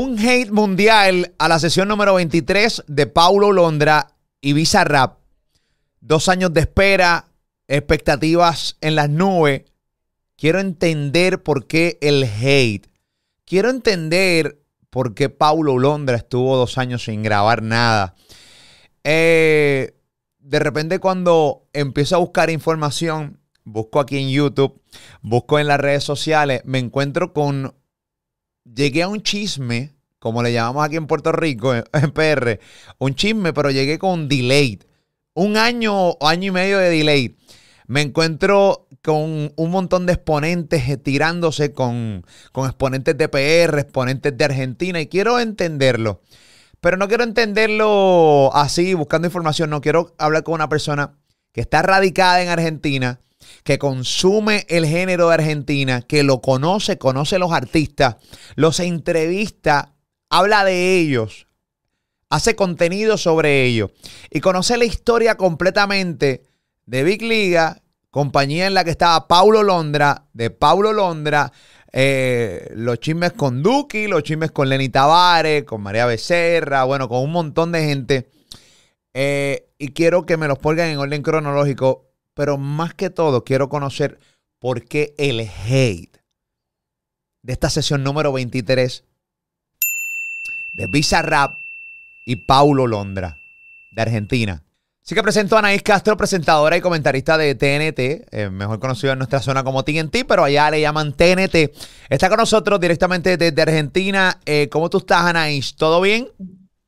Un hate mundial a la sesión número 23 de Paulo Londra y Visa Rap. Dos años de espera, expectativas en las nubes. Quiero entender por qué el hate. Quiero entender por qué Paulo Londra estuvo dos años sin grabar nada. Eh, de repente cuando empiezo a buscar información, busco aquí en YouTube, busco en las redes sociales, me encuentro con... Llegué a un chisme, como le llamamos aquí en Puerto Rico, en PR, un chisme, pero llegué con delay. Un año o año y medio de delay. Me encuentro con un montón de exponentes tirándose con, con exponentes de PR, exponentes de Argentina, y quiero entenderlo. Pero no quiero entenderlo así, buscando información. No quiero hablar con una persona que está radicada en Argentina, que consume el género de Argentina, que lo conoce, conoce los artistas, los entrevista, habla de ellos, hace contenido sobre ellos y conoce la historia completamente de Big Liga, compañía en la que estaba Paulo Londra, de Paulo Londra, eh, los chismes con Duki, los chismes con Lenny Tavares, con María Becerra, bueno, con un montón de gente. Eh, y quiero que me los pongan en orden cronológico, pero más que todo quiero conocer por qué el hate de esta sesión número 23 de Visa Rap y Paulo Londra, de Argentina. Así que presento a Anaís Castro, presentadora y comentarista de TNT, eh, mejor conocido en nuestra zona como TNT, pero allá le llaman TNT. Está con nosotros directamente desde Argentina. Eh, ¿Cómo tú estás, Anaís? ¿Todo bien?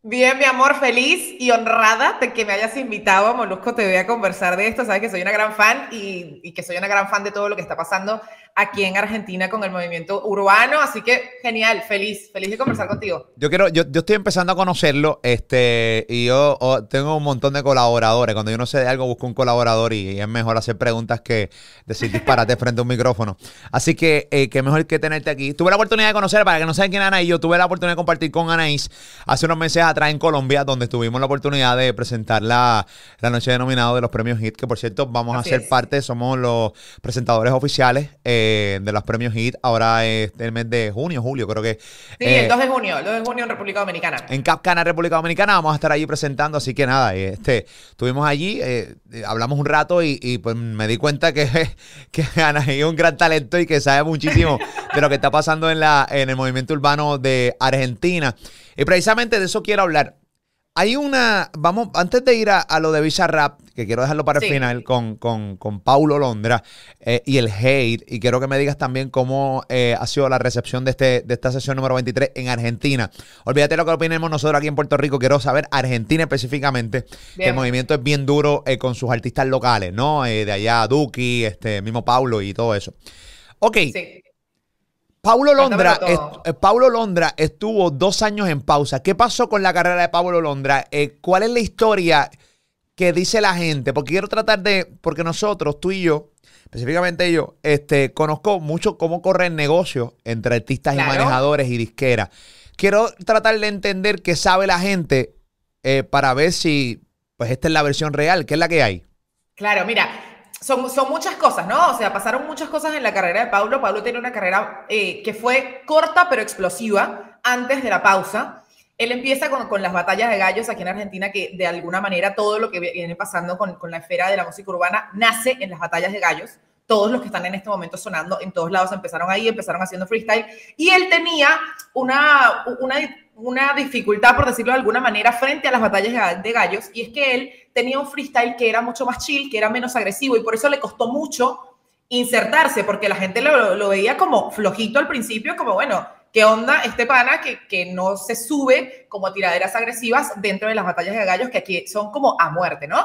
Bien, mi amor, feliz y honrada de que me hayas invitado a Molusco TV a conversar de esto. Sabes que soy una gran fan y, y, que soy una gran fan de todo lo que está pasando aquí en Argentina con el movimiento urbano. Así que genial, feliz, feliz de conversar contigo. Yo quiero, yo, yo estoy empezando a conocerlo, este, y yo oh, tengo un montón de colaboradores. Cuando yo no sé de algo, busco un colaborador y, es mejor hacer preguntas que decir disparate frente a un micrófono. Así que eh, qué mejor que tenerte aquí. Tuve la oportunidad de conocer, para que no saben quién es Anaís, yo tuve la oportunidad de compartir con Anaís hace unos meses atrás en Colombia, donde tuvimos la oportunidad de presentar la, la noche de nominado de los premios HIT, que por cierto vamos Así a ser es. parte, somos los presentadores oficiales. Eh, de los premios HIT. Ahora es el mes de junio, julio, creo que. Sí, eh, el 2 de junio, el 2 de junio en República Dominicana. En Capcana, República Dominicana, vamos a estar allí presentando. Así que nada, este, estuvimos allí, eh, hablamos un rato y, y, pues me di cuenta que, que Anaí es un gran talento y que sabe muchísimo de lo que está pasando en, la, en el movimiento urbano de Argentina. Y precisamente de eso quiero hablar. Hay una, vamos, antes de ir a, a lo de Visa Rap, que quiero dejarlo para el final con, con, con, Paulo Londra eh, y el hate, y quiero que me digas también cómo eh, ha sido la recepción de, este, de esta sesión número 23 en Argentina. Olvídate lo que opinemos nosotros aquí en Puerto Rico, quiero saber Argentina específicamente, bien. que el movimiento es bien duro eh, con sus artistas locales, ¿no? De allá, Duki, este mismo Paulo y todo eso. Ok. Sí. Paulo Londra, est Paulo Londra estuvo dos años en pausa. ¿Qué pasó con la carrera de Paulo Londra? Eh, ¿Cuál es la historia que dice la gente? Porque quiero tratar de, porque nosotros, tú y yo, específicamente yo, este, conozco mucho cómo corre el negocio entre artistas claro. y manejadores y disqueras. Quiero tratar de entender qué sabe la gente eh, para ver si, pues esta es la versión real, ¿qué es la que hay? Claro, mira, son, son, muchas cosas, ¿no? O sea, pasaron muchas cosas en la carrera de Paulo. Paulo tiene una carrera eh, que fue corta pero explosiva antes de la pausa. Él empieza con, con, las batallas de gallos aquí en Argentina, que de alguna manera todo lo que viene pasando con, con la esfera de la música urbana nace en las batallas de gallos. Todos los que están en este momento sonando en todos lados empezaron ahí, empezaron haciendo freestyle. Y él tenía una, una una dificultad, por decirlo de alguna manera, frente a las batallas de gallos, y es que él tenía un freestyle que era mucho más chill, que era menos agresivo, y por eso le costó mucho insertarse, porque la gente lo, veía como flojito al principio, como, bueno, ¿qué onda este pana que, que no se sube como tiraderas agresivas dentro de las batallas de gallos, que aquí son como a muerte, ¿no?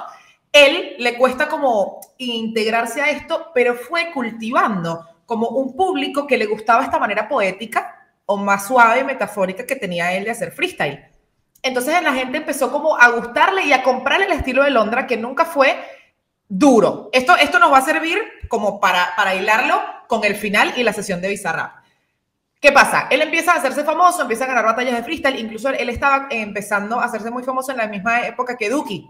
Él le cuesta como integrarse a esto, pero fue cultivando como un público que le gustaba esta manera poética, o más suave, metafórica que tenía él de hacer freestyle. Entonces la gente empezó como a gustarle y a comprar el estilo de Londra, que nunca fue duro. Esto, esto nos va a servir como para, para hilarlo con el final y la sesión de Bizarrap. ¿Qué pasa? Él empieza a hacerse famoso, empieza a ganar batallas de freestyle, incluso él estaba empezando a hacerse muy famoso en la misma época que Duki.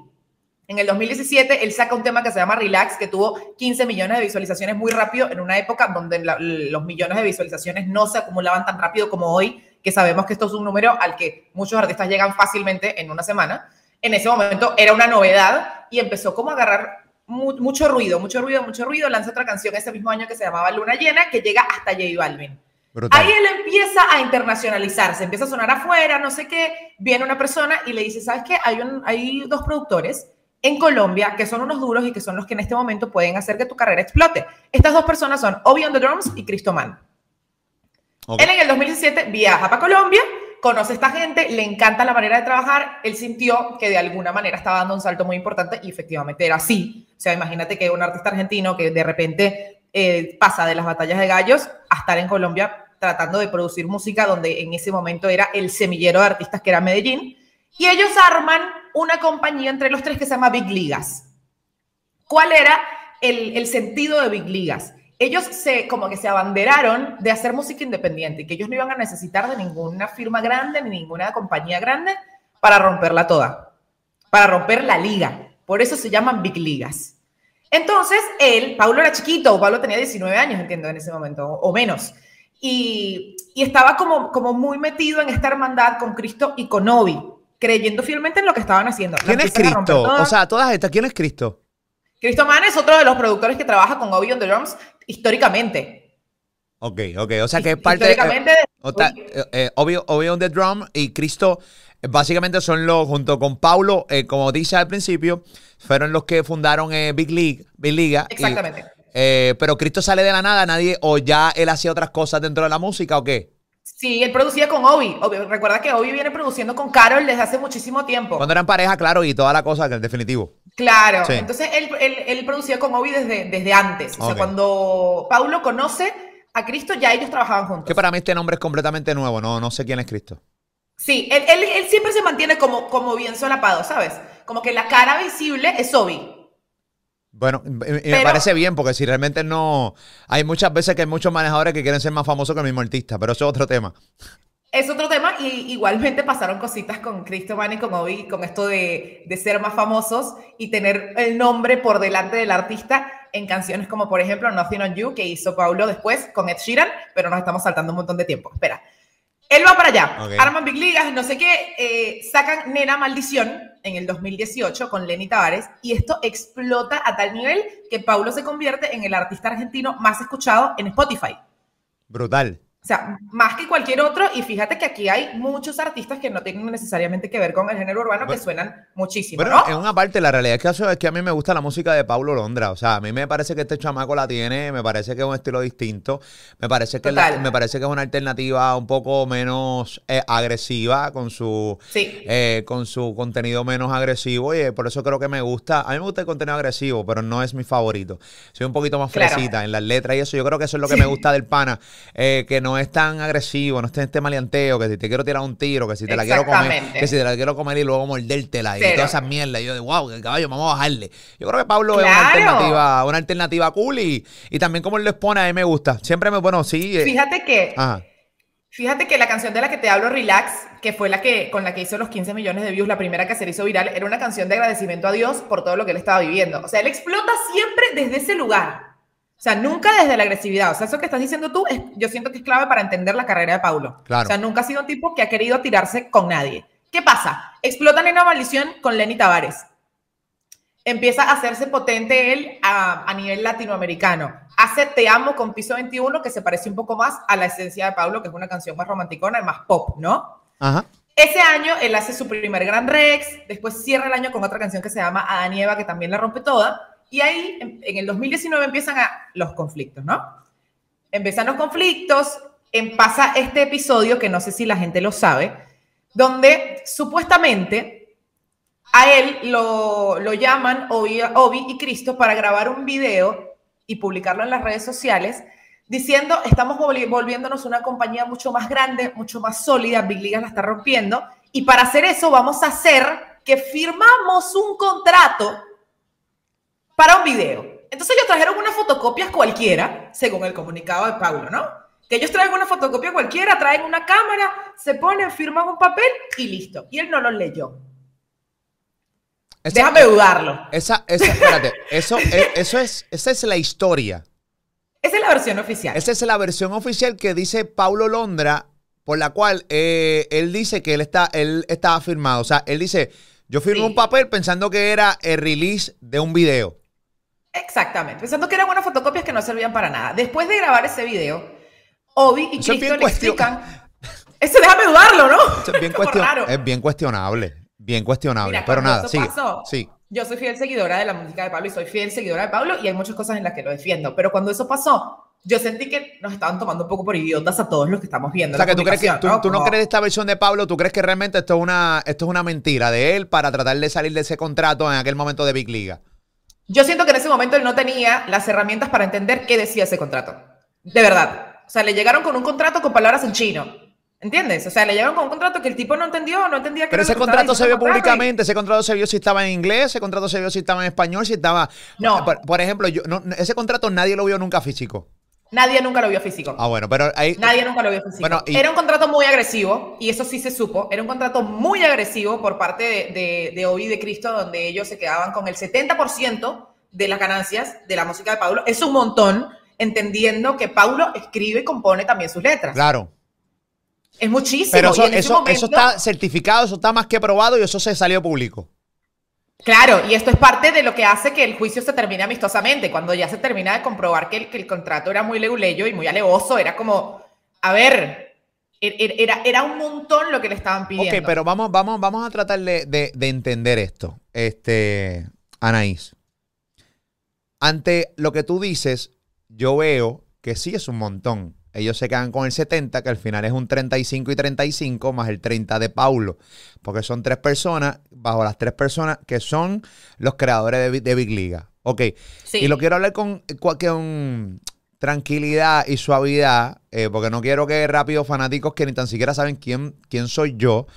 En el 2017, él saca un tema que se llama Relax, que tuvo 15 millones de visualizaciones muy rápido en una época donde la, los millones de visualizaciones no se acumulaban tan rápido como hoy, que sabemos que esto es un número al que muchos artistas llegan fácilmente en una semana. En ese momento era una novedad y empezó como a agarrar mucho ruido, mucho ruido, mucho ruido. Lanza otra canción ese mismo año que se llamaba Luna Llena, que llega hasta J Balvin. Ahí él empieza a internacionalizarse, empieza a sonar afuera, no sé qué. Viene una persona y le dice, ¿sabes qué? Hay, un, hay dos productores en Colombia que son unos duros y que son los que en este momento pueden hacer que tu carrera explote. Estas dos personas son Obi on the Drums y Cristoman. Él en el 2017 viaja para Colombia, conoce a esta gente, le encanta la manera de trabajar, él sintió que de alguna manera estaba dando un salto muy importante y efectivamente era así. O sea, imagínate que un artista argentino que de repente eh, pasa de las batallas de gallos a estar en Colombia tratando de producir música donde en ese momento era el semillero de artistas que era Medellín, y ellos arman una compañía entre los tres que se llama Big Ligas. ¿Cuál era el, el sentido de Big Ligas? Ellos se, como que se abanderaron de hacer música independiente y que ellos no iban a necesitar de ninguna firma grande ni ninguna compañía grande para romperla toda, para romper la liga. Por eso se llaman Big Ligas. Entonces, él, Pablo era chiquito, Pablo tenía 19 años, entiendo, en ese momento, o menos. Y, estaba como, como muy metido en esta hermandad con Cristo y con Obi, creyendo fielmente en lo que estaban haciendo. ¿Quién es Cristo? O sea, todas estas, ¿quién es Cristo? Cristo Man es otro de los productores que trabaja con Obi on the Drums históricamente. Ok, ok. O sea que es parte históricamente de. Eh, Obi, on the Drum y Cristo eh, básicamente son los, junto con Paulo, eh, como dice al principio, fueron los que fundaron Big League, Big Liga. Exactamente. Eh, pero Cristo sale de la nada, nadie, o ya él hacía otras cosas dentro de la música o qué? Sí, él producía con Obi. Recuerda que Obi viene produciendo con Carol desde hace muchísimo tiempo. Cuando eran pareja, claro, y toda la cosa, que en definitivo. Claro, entonces él, él, producía con Obi desde, desde antes. O sea, cuando Paulo conoce a Cristo, ya ellos trabajaban juntos. Que para mí este nombre es completamente nuevo, no, no sé quién es Cristo. Sí, él, él, él siempre se mantiene como, como bien solapado, ¿sabes? Como que la cara visible es Obi. Bueno, me parece bien, porque si realmente no. Hay muchas veces que hay muchos manejadores que quieren ser más famosos que el mismo artista, pero eso es otro tema. Es otro tema, y igualmente pasaron cositas con Cristoman y con Obi, con esto de, de, ser más famosos y tener el nombre por delante del artista en canciones como, por ejemplo, Nothing on You, que hizo Paulo después con Ed Sheeran, pero nos estamos saltando un montón de tiempo. Espera. Él va para allá, arman Big Ligas, no sé qué, eh, sacan Nena Maldición en el 2018 con Lenny Tavares y esto explota a tal nivel que Paulo se convierte en el artista argentino más escuchado en Spotify. Brutal. O sea, más que cualquier otro, y fíjate que aquí hay muchos artistas que no tienen necesariamente que ver con el género urbano, que suenan muchísimo. Bueno, en una parte, la realidad es que, es que a mí me gusta la música de Paulo Londra. O sea, a mí me parece que este chamaco la tiene, me parece que es un estilo distinto, me parece que, me parece que es una alternativa un poco menos eh, agresiva, con su, eh, con su contenido menos agresivo, y eh, por eso creo que me gusta. A mí me gusta el contenido agresivo, pero no es mi favorito. Soy un poquito más fresita en las letras y eso. Yo creo que eso es lo que me gusta del pana, que no es tan agresivo, no en este maleanteo, que si te quiero tirar un tiro, que si te la quiero comer, que si te la quiero comer y luego mordértela y toda esa mierda. Y yo de wow, el caballo, vamos a bajarle. Yo creo que Pablo es una alternativa, una alternativa cool y, y también como él lo expone, a mí me gusta. Siempre me, bueno, sí. Eh, Fíjate que. Fíjate que la canción de la que te hablo, Relax, que fue la que con la que hizo los 15 millones de views, la primera que se hizo viral, era una canción de agradecimiento a Dios por todo lo que él estaba viviendo. O sea, él explota siempre desde ese lugar. O sea, nunca desde la agresividad. O sea, eso que estás diciendo tú, es, yo siento que es clave para entender la carrera de Paulo. O sea, nunca ha sido un tipo que ha querido tirarse con nadie. ¿Qué pasa? Explotan en una maldición con Lenny Tavares. Empieza a hacerse potente él a, nivel latinoamericano. Hace Te Amo con Piso 21, que se parece un poco más a la esencia de Paulo, que es una canción más romanticona y más pop, ¿no? Ajá. Ese año él hace su primer Gran Rex, después cierra el año con otra canción que se llama Adán y Eva, que también la rompe toda. Y ahí, en, el 2019, empiezan a, los conflictos, ¿no? Empiezan los conflictos, en, pasa este episodio, que no sé si la gente lo sabe, donde supuestamente a él lo, lo llaman Obi, Obi y Cristo para grabar un video y publicarlo en las redes sociales diciendo, estamos volviéndonos una compañía mucho más grande, mucho más sólida, Big Liga la está rompiendo, y para hacer eso vamos a hacer que firmamos un contrato para un video. Entonces ellos trajeron una fotocopia cualquiera, según el comunicado de Paulo, ¿no? Que ellos traen una fotocopia cualquiera, traen una cámara, se ponen, firman un papel y listo. Y él no lo leyó. Déjame dudarlo. Esa, esa, espérate, eso, es, eso es, esa es la historia. Esa es la versión oficial. Esa es la versión oficial que dice Paulo Londra por la cual eh, él dice que él, está, él estaba firmado. O sea, él dice, yo firmé un papel pensando que era el release de un video. Exactamente, pensando que eran unas fotocopias que no servían para nada. Después de grabar ese video, Obi y Cristo le explican... Eso déjame dudarlo, ¿no? es, bien es, bien cuestionable, bien cuestionable, pero nada, sí, sí. Yo soy fiel seguidora de la música de Pablo y soy fiel seguidora de Pablo y hay muchas cosas en las que lo defiendo, pero cuando eso pasó, yo sentí que nos estaban tomando un poco por idiotas a todos los que estamos viendo. O sea, que tú crees que tú ¿no? crees esta versión de Pablo, tú crees que realmente esto es una esto es una mentira de él para tratar de salir de ese contrato en aquel momento de Big Liga. Yo siento que en ese momento él no tenía las herramientas para entender qué decía ese contrato. De verdad. O sea, le llegaron con un contrato con palabras en chino. ¿Entiendes? O sea, le llegaron con un contrato que el tipo no entendió, no entendía que Pero ese contrato se vio públicamente, ese contrato se vio si estaba en inglés, ese contrato se vio si estaba en español, si estaba... No. Por, ejemplo, yo, ese contrato nadie lo vio nunca físico. Nadie nunca lo vio físico. Ah, bueno, pero ahí... Nadie nunca lo vio físico. Era un contrato muy agresivo, y eso sí se supo, era un contrato muy agresivo por parte de, de, de Obi de Cristo, donde ellos se quedaban con el 70% de las ganancias de la música de Paulo. Es un montón, entendiendo que Paulo escribe y compone también sus letras. Claro. Es muchísimo. Pero eso, eso, está certificado, eso está más que probado y eso se salió público. Claro, y esto es parte de lo que hace que el juicio se termine amistosamente. Cuando ya se termina de comprobar que el, que el contrato era muy leuleyo y muy alevoso, era como, a ver, er, er, era, era un montón lo que le estaban pidiendo. Ok, pero vamos, vamos, vamos a tratar de, de entender esto, este, Anaís. Ante lo que tú dices, yo veo que sí es un montón ellos se quedan con el 70, que al final es un 35 y 35 más el 30 de Paulo, porque son tres personas, bajo las tres personas que son los creadores de, Big Liga. Ok, y lo quiero hablar con, con tranquilidad y suavidad, eh, porque no quiero que rápido fanáticos que ni tan siquiera saben quién, quién soy yo,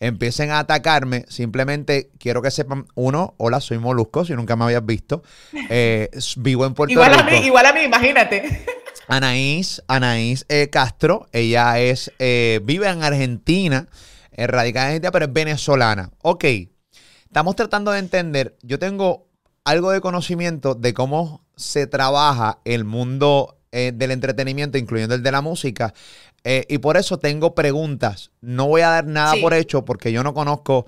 empiecen a atacarme. Simplemente quiero que sepan, uno, hola, soy Molusco, si nunca me habías visto. Eh, vivo en Puerto igual Rico. A mí, igual a mí, imagínate. Anaís, Anaís eh, Castro, ella es, eh, vive en Argentina, es radicada en Argentina, pero es venezolana. Ok, estamos tratando de entender, yo tengo algo de conocimiento de cómo se trabaja el mundo eh, del entretenimiento, incluyendo el de la música, y por eso tengo preguntas. No voy a dar nada por hecho porque yo no conozco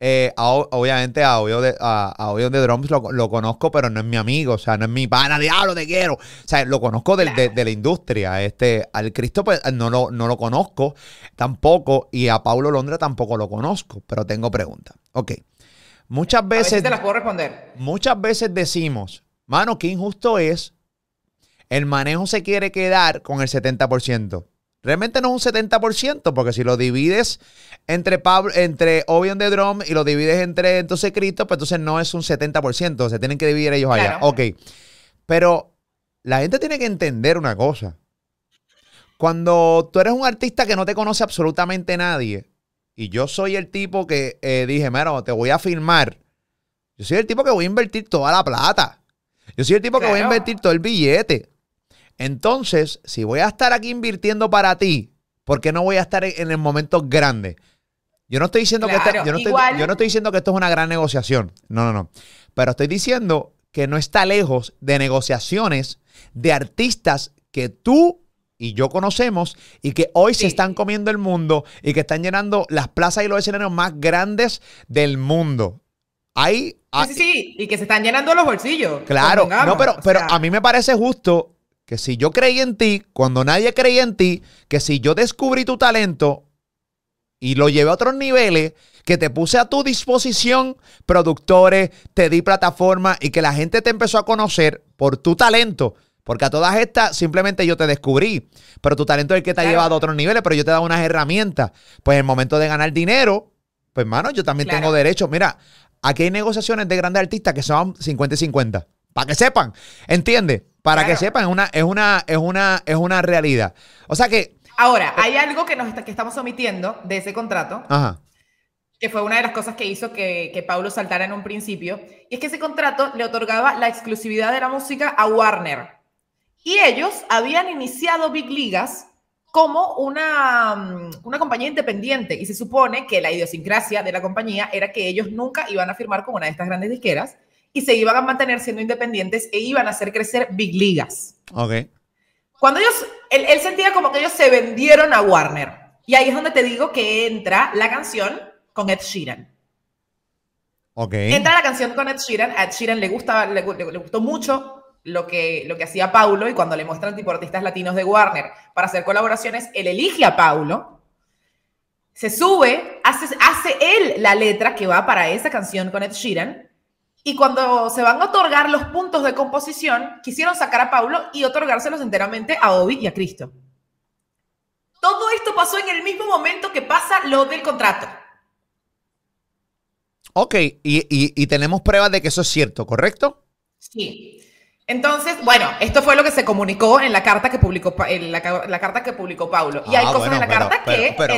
eh, obviamente a Audio de, a, de Drums lo, conozco, pero no es mi amigo, o sea, no es mi pana, diablo, te quiero. O sea, lo conozco de, la industria. Este, al Cristo, pues no lo, no lo conozco tampoco, y a Paulo Londra tampoco lo conozco, pero tengo preguntas. Ok. Muchas veces. te las puedo responder. Muchas veces decimos, mano, qué injusto es. El manejo se quiere quedar con el 70%. Realmente no es un 70%, porque si lo divides entre Pablo, entre Obion de Drum y lo divides entre entonces Cristo, pues entonces no es un 70%, se tienen que dividir ellos allá. Ok. Pero la gente tiene que entender una cosa. Cuando tú eres un artista que no te conoce absolutamente nadie, y yo soy el tipo que eh, dije, mira, te voy a filmar. Yo soy el tipo que voy a invertir toda la plata. Yo soy el tipo que voy a invertir todo el billete. Entonces, si voy a estar aquí invirtiendo para ti, ¿por qué no voy a estar en el momento grande? Yo no estoy diciendo que yo, no estoy, diciendo que esto es una gran negociación. No, no, no. Pero estoy diciendo que no está lejos de negociaciones de artistas que tú y yo conocemos y que hoy se están comiendo el mundo y que están llenando las plazas y los escenarios más grandes del mundo. Hay, sí, sí, sí, y que se están llenando los bolsillos. Claro, no, pero, pero a mí me parece justo que si yo creí en ti, cuando nadie creía en ti, que si yo descubrí tu talento y lo llevé a otros niveles, que te puse a tu disposición productores, te di plataforma y que la gente te empezó a conocer por tu talento. Porque a todas estas simplemente yo te descubrí, pero tu talento es el que te ha llevado a otros niveles, pero yo te he dado unas herramientas. Pues en el momento de ganar dinero, pues hermano, yo también tengo derecho. Mira, aquí hay negociaciones de grandes artistas que son 50 y 50. Para que sepan, ¿entiendes? Para que sepan, es una, es una, es una, es una realidad. O sea que. Ahora, hay algo que nos que estamos omitiendo de ese contrato. Que fue una de las cosas que hizo que, que Pablo saltara en un principio. Y es que ese contrato le otorgaba la exclusividad de la música a Warner. Y ellos habían iniciado Big Ligas como una, mm, una compañía independiente. Y se supone que la idiosincrasia de la compañía era que ellos nunca iban a firmar con una de estas grandes disqueras y se iban a mantener siendo independientes e iban a hacer crecer big ligas. Ok. Cuando ellos, él, sentía como que ellos se vendieron a Warner. Y ahí es donde te digo que entra la canción con Ed Sheeran. Ok. Entra la canción con Ed Sheeran. A Ed Sheeran le, gusta, le, le- le gustó mucho lo que, lo que hacía Paulo y cuando le muestran tipo artistas latinos de Warner para hacer colaboraciones, él elige a Paulo, se sube, hace, hace él la letra que va para esa canción con Ed Sheeran y cuando se van a otorgar los puntos de composición, quisieron sacar a Paulo y otorgárselos enteramente a Obi y a Cristo. Todo esto pasó en el mismo momento que pasa lo del contrato. Ok, y, y- y tenemos pruebas de que eso es cierto, ¿correcto? Sí. Entonces, bueno, esto fue lo que se comunicó en la carta que publicó, en la, ca- la carta que publicó Paulo. Y Ah, hay cosas bueno, en la pero- carta pero- que pero-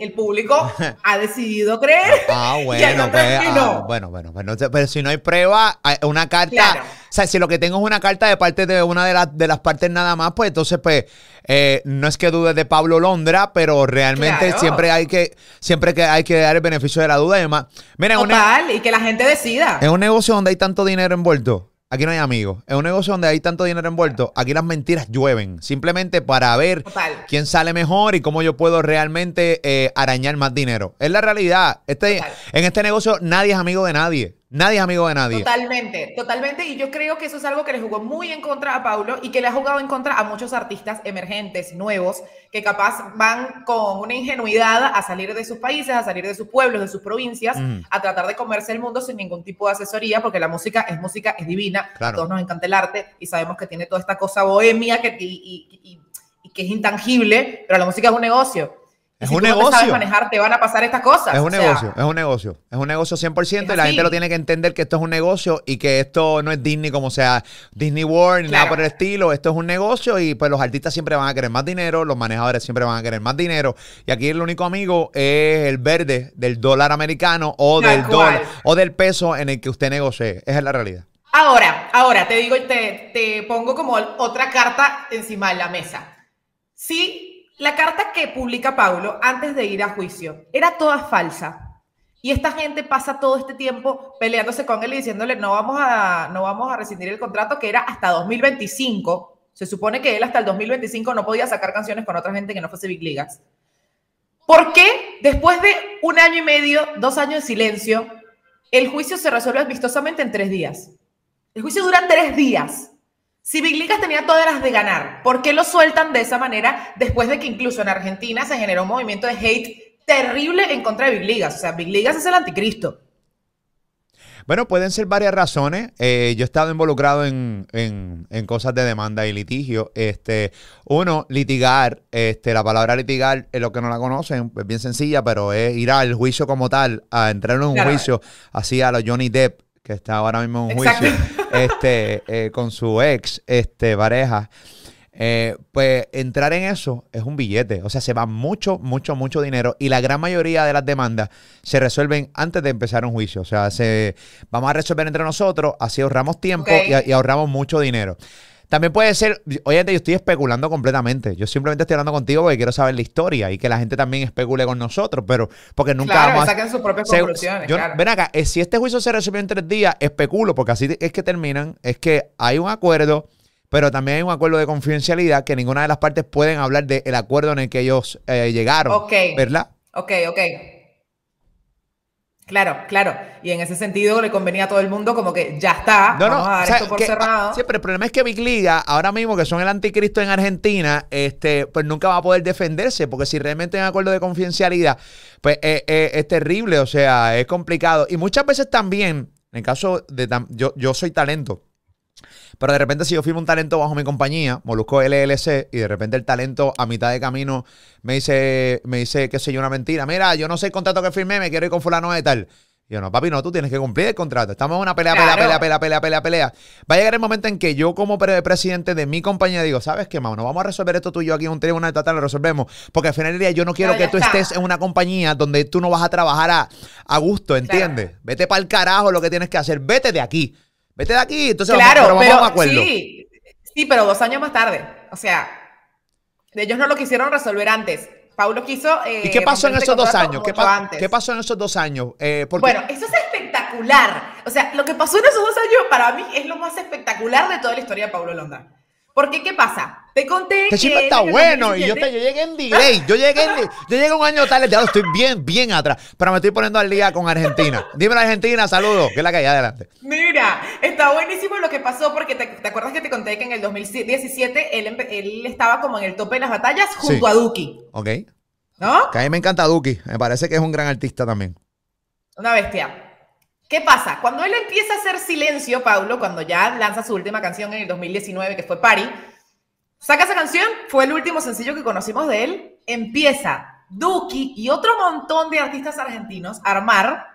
el, público ha decidido creer. Ah, y hay bueno, otras pues, que ah, no. bueno, bueno, bueno, pero si no hay prueba, una carta, Claro. o sea, si lo que tengo es una carta de parte de una de, las de las partes nada más, pues entonces, pues, eh, no es que dudes de Pablo Londra, pero realmente Claro. siempre hay que, siempre que hay que dar el beneficio de la duda y demás. Mira, Total, y que la gente decida. es un negocio donde hay tanto dinero envuelto. Aquí no hay amigos. Es un negocio donde hay tanto dinero envuelto. Aquí las mentiras llueven. Simplemente para ver Total. quién sale mejor y cómo yo puedo realmente eh, arañar más dinero. Es la realidad. Este, Total. en este negocio nadie es amigo de nadie. Nadie es amigo de nadie. Totalmente, totalmente. Y yo creo que eso es algo que le jugó muy en contra a Paulo y que le ha jugado en contra a muchos artistas emergentes, nuevos, que capaz van con una ingenuidad a salir de sus países, a salir de sus pueblos, de sus provincias, Mm. a tratar de comerse el mundo sin ningún tipo de asesoría, porque la música es música, es divina. Claro. Todos nos encanta el arte y sabemos que tiene toda esta cosa bohemia que, y, y- y- y que es intangible, pero la música es un negocio. Y Es si un tú no te negocio. sabes manejar, te van a pasar estas cosas. Es un o sea, negocio, es un negocio, es un negocio 100% y la gente lo tiene que entender que esto es un negocio y que esto no es Disney como sea Disney World ni nada por el estilo, esto es un negocio y pues los artistas siempre van a querer más dinero, los manejadores siempre van a querer más dinero y aquí el único amigo es el verde del dólar americano o Tal del cual. dólar o del peso en el que usted negocie, esa es la realidad. Ahora, ahora te digo, te, te pongo como otra carta encima de la mesa. Si la carta que publica Paulo antes de ir a juicio era toda falsa y esta gente pasa todo este tiempo peleándose con él y diciéndole no vamos a, no vamos a rescindir el contrato que era hasta 2025. Se supone que él hasta el 2025 no podía sacar canciones con otra gente que no fuese Big Ligas. ¿Por qué después de un año y medio, dos años de silencio, el juicio se resuelve vistosamente en tres días? El juicio dura tres días. Si Big Ligas tenía todas las de ganar, ¿por qué lo sueltan de esa manera después de que incluso en Argentina se generó un movimiento de hate terrible en contra de Big Ligas? O sea, Big Ligas es el anticristo. Bueno, pueden ser varias razones. Eh, yo he estado involucrado en, en- en cosas de demanda y litigio. Este, uno, litigar. Este, la palabra litigar, es lo que no la conocen, es bien sencilla, pero es ir al juicio como tal, a entrar en un Claro. juicio, así a los Johnny Depp, que está ahora mismo en Exacto. juicio, este, eh, con su ex, este, pareja. Eh, pues entrar en eso es un billete. O sea, se va mucho, mucho, mucho dinero. Y la gran mayoría de las demandas se resuelven antes de empezar un juicio. O sea, se, vamos a resolver entre nosotros, así ahorramos tiempo y ahorramos mucho dinero. También puede ser, oye, yo estoy especulando completamente. Yo simplemente estoy hablando contigo porque quiero saber la historia y que la gente también especule con nosotros, pero porque nunca claro, vamos a- saquen sus propias se- conclusiones. yo- claro. Ven acá, eh, si este juicio se resolvió en tres días, especulo, porque así es que terminan, es que hay un acuerdo, pero también hay un acuerdo de confidencialidad que ninguna de las partes pueden hablar del acuerdo en el que ellos eh, llegaron. Ok. ¿Verdad? Ok, ok. Claro, claro. Y en ese sentido le convenía a todo el mundo como que ya está, No, no, vamos a dar o sea, esto por que- cerrado. ah, Sí, pero el problema es que Big Liga, ahora mismo que son el anticristo en Argentina, este, pues nunca va a poder defenderse, porque si realmente hay un acuerdo de confidencialidad, pues eh, eh, es terrible, o sea, es complicado. Y muchas veces también, en el caso de, yo, yo soy talento, pero de repente si yo firmo un talento bajo mi compañía, Molusco LLC, y de repente el talento a mitad de camino me dice, me dice, qué sé yo, una mentira, mira, yo no sé el contrato que firmé, me quiero ir con fulano de tal. Y yo, no, papi, no, tú tienes que cumplir el contrato. Estamos en una pelea, pelea, Claro. pelea, pelea, pelea, pelea, pelea. Va a llegar el momento en que yo, como pre- presidente de mi compañía, digo, ¿sabes qué, mano? No vamos a resolver esto tú y yo aquí en un tribunal total, lo resolvemos. Porque al final del día yo no quiero No, que tú está. estés en una compañía donde tú no vas a trabajar a, a gusto, ¿entiendes? Vete para el carajo lo que tienes que hacer. Vete de aquí. Vete de aquí. Entonces, vamos- claro, pero vamos a un acuerdo. sí, sí, pero dos años más tarde. O sea, ellos no lo quisieron resolver antes. Paulo quiso. eh, ¿Y qué pasó en esos dos años? ¿Qué, mucho pa- antes. qué pasó en esos dos años? Eh, porque- Bueno, eso es espectacular. O sea, lo que pasó en esos dos años para mí es lo más espectacular de toda la historia de Paulo Londra. Porque, ¿qué pasa? Te conté Este que está bueno y yo, 2017 te, yo llegué en delay. Yo llegué, en, yo llegué un año tarde, ya estoy bien, bien atrás. Pero me estoy poniendo al día con Argentina. Dime la Argentina, saludos, que es la que hay adelante. Mira, está buenísimo lo que pasó porque te, te acuerdas que te conté que en el 2017 él, estaba como en el tope de las batallas junto Sí. a Duki, Ok. ¿no? Que a mí me encanta Duki. Me parece que es un gran artista también. Una bestia. ¿Qué pasa? Cuando él empieza a hacer silencio, Paulo, cuando ya lanza su última canción en el 2019, que fue Party, saca esa canción, fue el último sencillo que conocimos de él, empieza Duki y otro montón de artistas argentinos a armar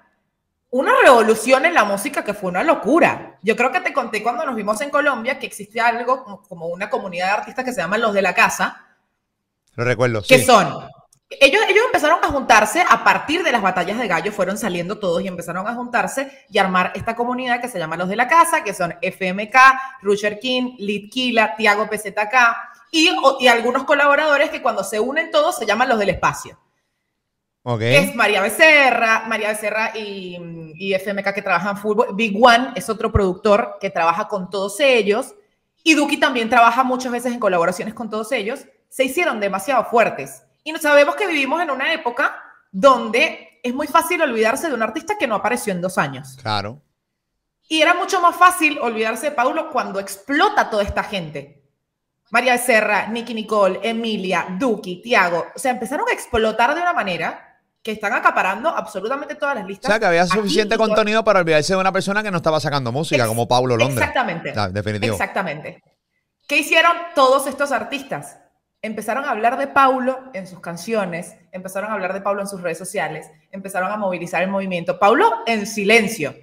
una revolución en la música que fue una locura. Yo creo que te conté cuando nos vimos en Colombia que existe algo como- una comunidad de artistas que se llaman los de la casa, Lo recuerdo, que sí. son ellos, ellos empezaron a juntarse a partir de las batallas de gallo, fueron saliendo todos y empezaron a juntarse y armar esta comunidad que se llama Los de la Casa, que son FMK, Rusher King, Litquila, Tiago PZK y, y algunos colaboradores que cuando se unen todos se llaman Los del Espacio. Ok. Que es María Becerra, María Becerra y, y FMK que trabajan fútbol. Big One es otro productor que trabaja con todos ellos. Y Duki también trabaja muchas veces en colaboraciones con todos ellos. Se hicieron demasiado fuertes. Y no sabemos que vivimos en una época donde es muy fácil olvidarse de un artista que no apareció en dos años. Claro. Y era mucho más fácil olvidarse de Paulo cuando explota toda esta gente. María Becerra, Nicky Nicole, Emilia, Duki, Tiago. O sea, empezaron a explotar de una manera que están acaparando absolutamente todas las O listas. sea, que había suficiente contenido para olvidarse de una persona que no estaba sacando música, Ex- como Pablo Londra. Exactamente. Ah, definitivo. Exactamente. ¿Qué hicieron todos estos artistas? Empezaron a hablar de Paulo en sus canciones, empezaron a hablar de Paulo en sus redes sociales, empezaron a movilizar el movimiento. Paulo en silencio,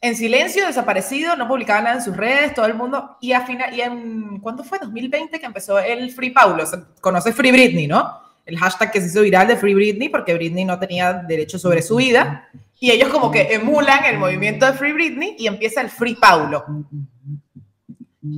en silencio, desaparecido, no publicaba nada en sus redes, todo el mundo. Y, a fina- y en, ¿cuándo fue? 2020 que empezó el Free Paulo. O conoce Free Britney, ¿no? El hashtag que se hizo viral de Free Britney porque Britney no tenía derecho sobre su vida. Y ellos como que emulan el movimiento de Free Britney y empieza el Free Paulo.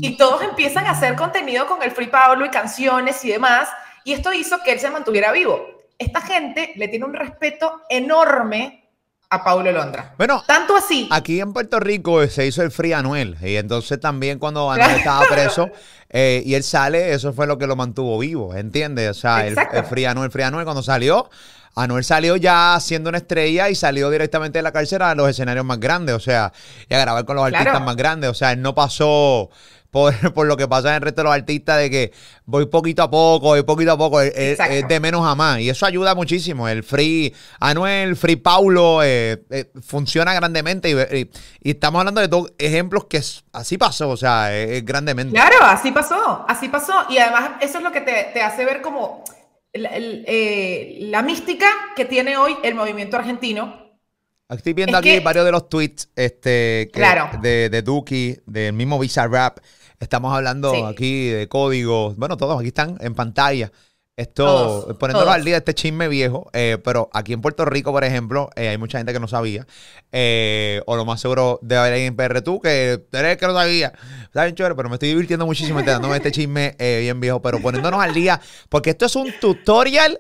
Y todos empiezan a hacer contenido con el Free Paulo y canciones y demás. Y esto hizo que él se mantuviera vivo. Esta gente le tiene un respeto enorme a Paulo Londra. Bueno, Tanto así. Aquí en Puerto Rico se hizo el Free Anuel y entonces también cuando Anuel estaba preso eh, y él sale, eso fue lo que lo mantuvo vivo, ¿entiendes? O sea, el, el Free Anuel, Free Anuel cuando salió, Anuel salió ya siendo una estrella y salió directamente de la cárcel a los escenarios más grandes, o sea, y a grabar con los Claro. artistas más grandes, o sea, él no pasó por, por lo que pasa en el resto de los artistas de que voy poquito a poco, voy poquito a poco, es, de menos a más. Y eso ayuda muchísimo. El Free Anuel, Free Paulo, eh, eh, funciona grandemente. Y, y- y estamos hablando de dos ejemplos que así pasó, o sea, es, es grandemente. Claro, así pasó, así pasó. Y además eso es lo que te, te hace ver como el, eh, la mística que tiene hoy el movimiento argentino. Estoy viendo Es aquí que- varios de los tweets este, que- Claro. de, de Duki, del mismo Visa Rap. Estamos hablando Sí. aquí de códigos. Bueno, todos aquí están en pantalla. Esto, Todos, poniéndolo todos. al día, este chisme viejo. eh, pero aquí en Puerto Rico, por ejemplo, eh, hay mucha gente que no sabía. eh, o lo más seguro de haber ahí en PR tú, que eres que no sabía. Está bien chévere, pero me estoy divirtiendo muchísimo enterándome de este chisme bien viejo. Pero poniéndonos al día, porque esto es un tutorial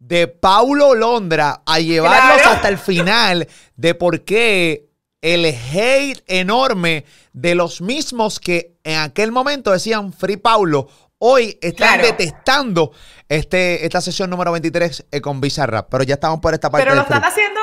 de Paulo Londra a llevarlos Claro. hasta el final de por qué el hate enorme de los mismos que en aquel momento decían Free Paulo, hoy están Claro. detestando este, esta sesión número 23 eh, con Rap. Pero ya estamos por esta parte Pero lo free. están haciendo,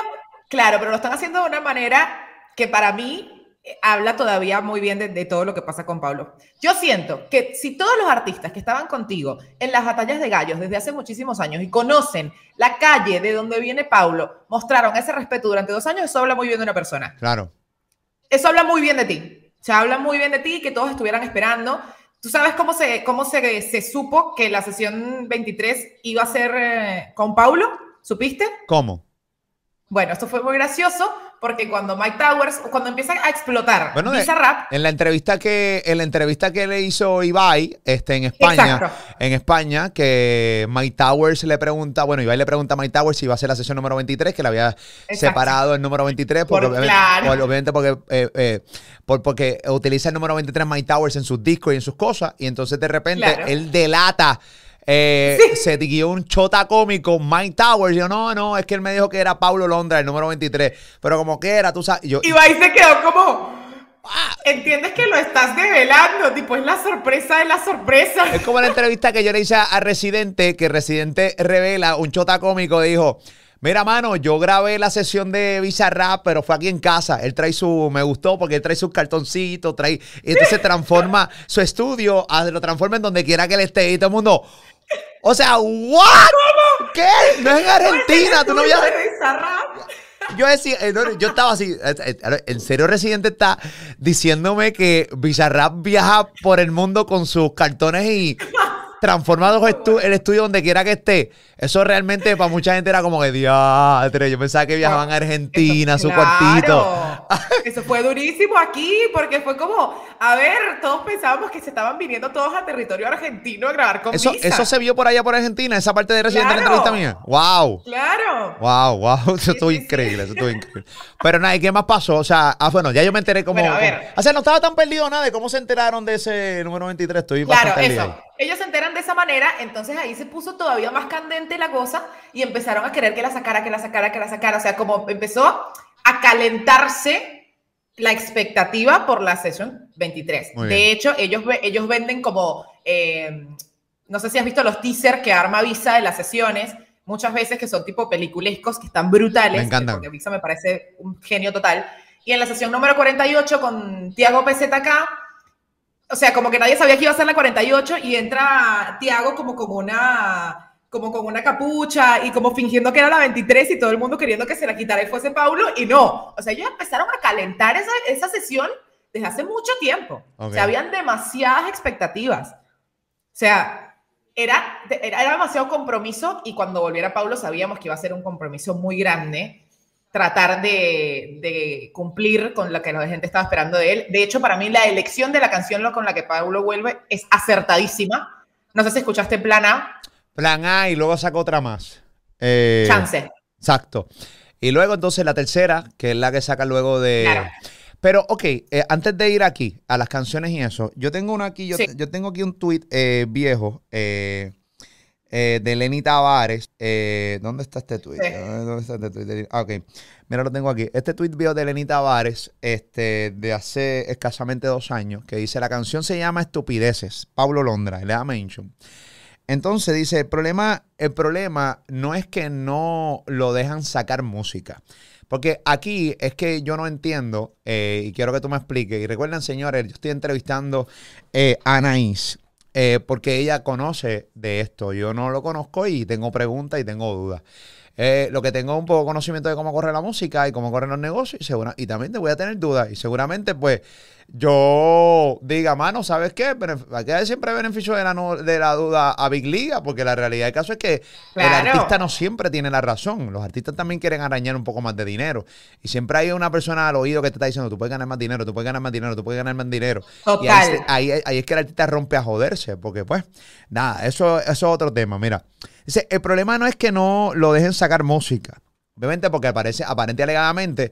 claro, pero lo están haciendo de una manera que para mí eh, habla todavía muy bien de, de todo lo que pasa con Pablo. Yo siento que si todos los artistas que estaban contigo en las batallas de gallos desde hace muchísimos años y conocen la calle de donde viene Paulo, mostraron ese respeto durante dos años, eso habla muy bien de una persona. Claro. Eso habla muy bien de ti. O sea, habla muy bien de ti que todos estuvieran esperando. ¿Tú sabes cómo se, cómo se, se supo que la sesión 23 iba a ser eh, con Paulo? ¿Supiste? ¿Cómo? Bueno, esto fue muy gracioso porque cuando Mike Towers, cuando empieza a explotar Bueno, Bizarrap, En la entrevista que, en la entrevista que le hizo Ibai este, en España, Exacto. en España, que Mike Towers le pregunta, bueno, Ibai le pregunta a Mike Towers si iba a ser la sesión número 23, que le había separado el número 23, porque, Por- obviamente, claro. obviamente porque, eh, eh, por- porque utiliza el número 23 Mike Towers en sus discos y en sus cosas, y entonces de repente Claro. él delata. Eh, Sí. Se dio un chota cómico, Mike Towers. Yo, no, no, es que él me dijo que era Paulo Londra, el número 23. Pero como que era, tú sabes. Yo, Ibai se quedó como, Entiendes que lo estás develando, tipo, es la sorpresa de la sorpresa. Es como la entrevista que yo le hice a Residente, que Residente revela, un chota cómico dijo, mira, mano, yo grabé la sesión de Bizarrap, pero fue aquí en casa. Él trae su, me gustó porque él trae sus cartoncitos, trae, y entonces transforma su estudio, lo transforma en donde quiera que él esté y todo el mundo... O sea, ¿what? ¿Qué? No es en Argentina, tú no habías... Yo decía, eh, yo estaba así, eh, eh, en serio Residente está diciéndome que Bizarrap viaja por el mundo con sus cartones y transformado el estudio donde quiera que esté. Eso realmente para mucha gente era como que diatre. Yo pensaba que viajaban a Argentina, a su cuartito. Eso fue durísimo aquí, porque fue como, a ver, todos pensábamos que se estaban viniendo todos a territorio argentino a grabar con Eso, eso se vio por allá por Argentina, esa parte de Residente de la entrevista mía. ¡Wow! Claro. ¡Wow, wow! Eso estuvo increíble, eso estuvo increíble. Pero nada, ¿y qué más pasó? O sea, ah, bueno, ya yo me enteré como. O sea, no estaba tan perdido nada de cómo se enteraron de ese número 23. Estoy claro, eso. Ellos se enteran de esa manera, entonces ahí se puso todavía más candente la cosa y empezaron a querer que la sacara, que la sacara, que la sacara. O sea, como empezó a calentarse la expectativa por la sesión 23. De hecho, ellos, ellos venden como, eh, no sé si has visto los teasers que arma Visa de las sesiones, muchas veces que son tipo peliculescos, que están brutales. Me encantan. Porque Visa me parece un genio total. Y en la sesión número 48 con Tiago PZK, o sea, como que nadie sabía que iba a ser la 48 y entra Tiago como con una como con una capucha y como fingiendo que era la 23 y todo el mundo queriendo que se la quitara y fuese Paulo y no. O sea, ellos empezaron a calentar esa, esa sesión desde hace mucho tiempo. O sea, habían demasiadas expectativas. O sea, era, era, era demasiado compromiso y cuando volviera Paulo sabíamos que iba a ser un compromiso muy grande tratar de, de, cumplir con lo que la gente estaba esperando de él. De hecho, para mí la elección de la canción con la que Paulo vuelve es acertadísima. No sé si escuchaste Plan A. Plan A y luego sacó otra más. Eh, Chance. Exacto. Y luego entonces la tercera, que es la que saca luego de... Claro. Pero, ok, eh, antes de ir aquí a las canciones y eso, yo tengo una aquí, yo, yo tengo aquí un tweet eh, viejo de Lenny Tavares. ¿Dónde está este tweet? ¿Dónde está este tweet? Ah, ok. Mira, lo tengo aquí. Este tweet viejo de Lenny Tavares, este, de hace escasamente dos años, que dice, la canción se llama Estupideces, Pablo Londra, le da mention. Entonces dice, el problema, el problema no es que no lo dejan sacar música. Porque aquí es que yo no entiendo, eh, y quiero que tú me expliques. Y recuerden, señores, yo estoy entrevistando eh, a Anaís, eh, porque ella conoce de esto. Yo no lo conozco y tengo preguntas y tengo dudas. Eh, lo que tengo un poco conocimiento de cómo corre la música y cómo corren los negocios y, segura, y también te voy a tener dudas y seguramente pues yo diga, mano, ¿sabes qué? Hay que siempre beneficio de la, de la duda a Big Liga porque la realidad del caso es que el artista no siempre tiene la razón. Los artistas también quieren arañar un poco más de dinero y siempre hay una persona al oído que te está diciendo, tú puedes ganar más dinero, tú puedes ganar más dinero, tú puedes ganar más dinero. Y ahí, ahí, es que el artista rompe a joderse porque pues, nada, eso, eso es otro tema. Mira. Dice, el problema no es que no lo dejen sacar música. Obviamente porque aparece, aparente alegadamente,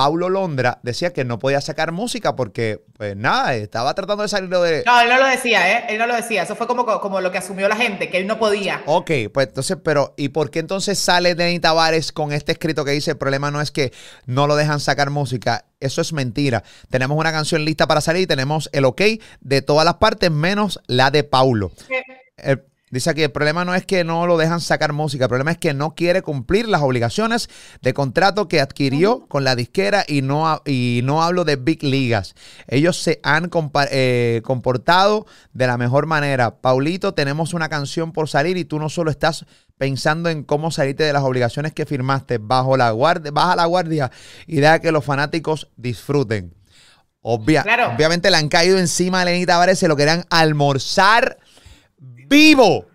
Paulo Londra decía que no podía sacar música porque, pues nada, estaba tratando de salirlo de... No, él no lo decía, ¿eh? Él no lo decía. Eso fue como, como lo que asumió la gente, que él no podía. Ok, pues entonces, pero ¿y por qué entonces sale Denny Tavares con este escrito que dice, el problema no es que no lo dejan sacar música? Eso es mentira. Tenemos una canción lista para salir y tenemos el ok de todas las partes menos la de Paulo. Dice aquí, el problema no es que no lo dejan sacar música, el problema es que no quiere cumplir las obligaciones de contrato que adquirió con la disquera y no, y no hablo de big ligas. Ellos se han eh, comportado de la mejor manera. Paulito, tenemos una canción por salir y tú no solo estás pensando en cómo salirte de las obligaciones que firmaste, bajo la guardia, baja la guardia y deja que los fanáticos disfruten. Obviamente le han caído encima a Lenita Tavares, se lo querían almorzar vivo.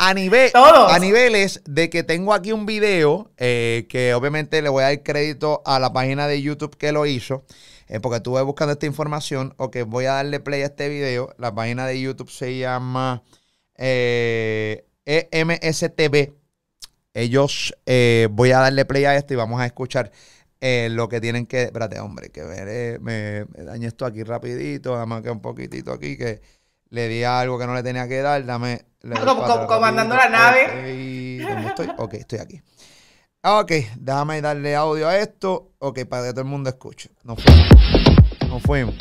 A, nivel, a niveles de que tengo aquí un video eh, que obviamente le voy a dar crédito a la página de YouTube que lo hizo, eh, porque estuve buscando esta información. Ok, voy a darle play a este video. La página de YouTube se llama eh, EMSTV. Ellos, voy a darle play a esto y vamos a escuchar lo que tienen que. Espérate, hombre, que ver, me, me dañé esto aquí rapidito. Dame que un poquitito aquí que le di algo que no le tenía que dar, dame... Como, comandando la nave. ¿Dónde estoy? Ok, estoy aquí. Ok, déjame darle audio a esto. Ok, para que todo el mundo escuche. No fue. No Nos fuimos.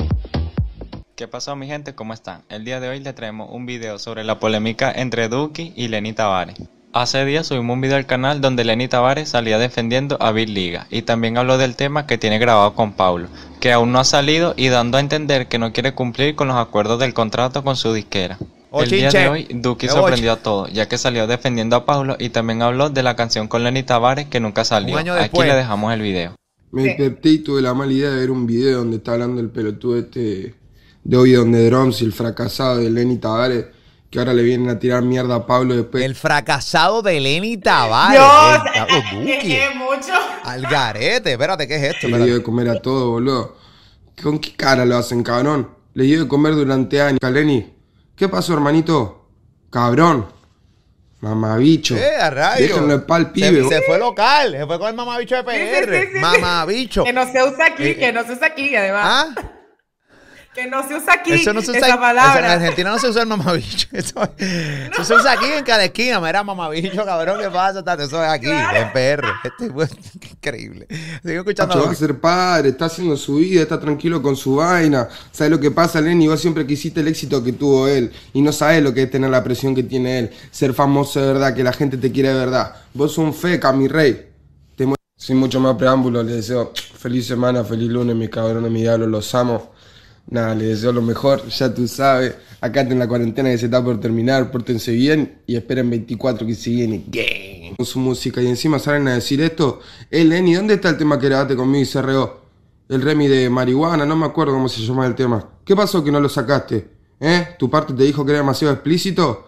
¿Qué pasó mi gente? ¿Cómo están? El día de hoy les traemos un video sobre la polémica entre Duki y Lenny Tavares. Hace días subimos un video al canal donde Lenny Tavares salía defendiendo a Big Liga y también habló del tema que tiene grabado con Paulo, que aún no ha salido y dando a entender que no quiere cumplir con los acuerdos del contrato con su disquera. Oh, el día de hoy Duki sorprendió a todos, ya que salió defendiendo a Paulo y también habló de la canción con Lenny Tavares que nunca salió. Un año Aquí le dejamos el video. Me desperté y tuve la mala idea de ver un video donde está hablando el pelotudo este de hoy donde Drums y el fracasado de Lenny Tavares, que ahora le vienen a tirar mierda a Pablo después. El fracasado de Lenny Tavares. Dios, es mucho. Al garete. Espérate, ¿qué es esto? le dio de comer a todo, boludo. ¿Con qué cara lo hacen, cabrón? Le dio de comer durante años. a Lenny, ¿qué pasó, hermanito? Cabrón. Mamabicho. Eh, a rayos. Déjenlo en pal, Se- pibe. Se, fue local. Se fue con el mamabicho de sí, PR. sí, sí. Mamabicho. Que no se usa aquí, Eh, que no se usa aquí, además. ¿Ah? Que no se usa aquí Eso no se usa esa en- palabra. En Argentina no se usa el mamabicho. Eso, eso se usa aquí en cada esquina. Mira, mamabicho, cabrón, ¿qué pasa? Eso es aquí, Claro. en PR. Este, qué increíble. Sigo escuchando. Nacho a va a ser padre, está haciendo su vida, está tranquilo con su vaina. ¿Sabes lo que pasa, Lenny? Vos siempre quisiste el éxito que tuvo él. Y no sabes lo que es tener la presión que tiene él. Ser famoso de verdad, que la gente te quiere de verdad. Vos sos un feca, mi rey. Te Sin mucho más preámbulo, les deseo feliz semana, feliz lunes, mis cabrones, mi diablo, los amo. Nada, les deseo lo mejor, ya tú sabes. Acá en la cuarentena que se está por terminar, pórtense bien y esperen 24 que se viene. Gang. Con su música y encima salen a decir esto. Eh, Lenny, ¿dónde está el tema que grabaste conmigo y se? El remi de marihuana, no me acuerdo cómo se llama el tema. ¿Qué pasó que no lo sacaste? ¿Eh? ¿Tu parte te dijo que era demasiado explícito?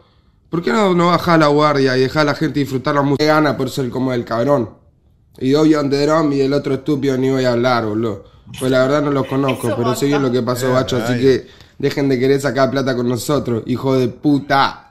¿Por qué no, no bajás la guardia y dejás a la gente disfrutar la música? Gana por ser como el cabrón. Y hoy on the drum y del otro estúpido ni voy a hablar, boludo. Pues la verdad no los conozco, Eso pero sé bien lo que pasó, Eh, bacho. Así ay. que dejen de querer sacar plata con nosotros, hijo de puta.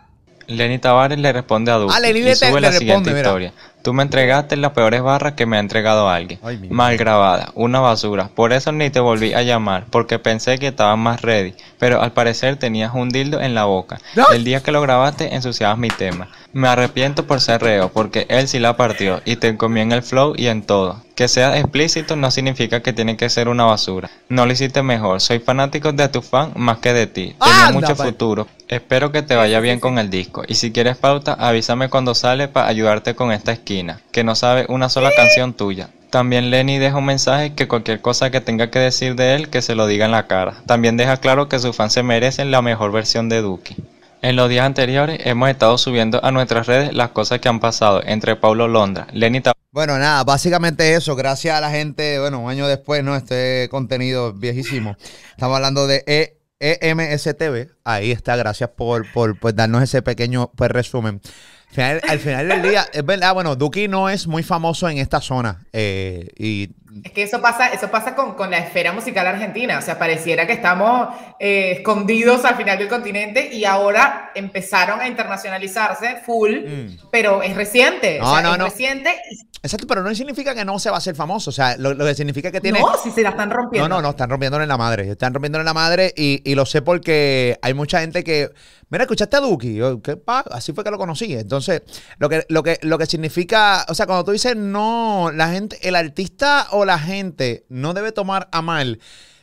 Lenny Tavares le responde a Duki Ah, y sube la siguiente responde, mira. historia. Tú me entregaste las peores barras que me ha entregado alguien. Ay, mi Mal grabada, una basura. Por eso ni te volví a llamar, porque pensé que estabas más ready. Pero al parecer tenías un dildo en la boca. No. El día que lo grabaste ensuciabas mi tema. Me arrepiento por ser reo, porque él sí la partió y te comió en el flow y en todo. Que sea explícito no significa que tiene que ser una basura. No lo hiciste mejor. Soy fanático de tu fan más que de ti. Tenía mucho futuro. Espero que te vaya bien con el disco. Y si quieres pauta, avísame cuando sale para ayudarte con esta esquina, que no sabe una sola canción tuya. También Lenny deja un mensaje que cualquier cosa que tenga que decir de él, que se lo diga en la cara. También deja claro que sus fans se merecen la mejor versión de Duki. En los días anteriores hemos estado subiendo a nuestras redes las cosas que han pasado entre Paulo Londra, Lenny Bueno, nada, básicamente eso. Gracias a la gente, bueno, un año después, ¿no? Este contenido viejísimo. Estamos hablando de E- EMSTV. Ahí está, gracias por, por, darnos ese pequeño pues, resumen. Al final del día, es verdad, bueno, Duki no es muy famoso en esta zona. eh, y Es que eso pasa, eso pasa con, con la esfera musical argentina. O sea, pareciera que estamos eh, escondidos al final del continente y ahora empezaron a internacionalizarse full, Mm. pero es reciente. No, o sea, no, es no. reciente. Exacto, pero no significa que no se va a hacer famoso. O sea, lo, lo que significa que tiene. No, si se la están rompiendo. No, no, no, están rompiéndole en la madre. Están rompiéndole en la madre y, y lo sé porque hay mucha gente que. Mira, ¿escuchaste a Duki? Yo, ¿Qué pa? Así fue que lo conocí. Entonces, lo que, lo que, lo que significa. O sea, cuando tú dices no, la gente, el artista o la gente no debe tomar a mal.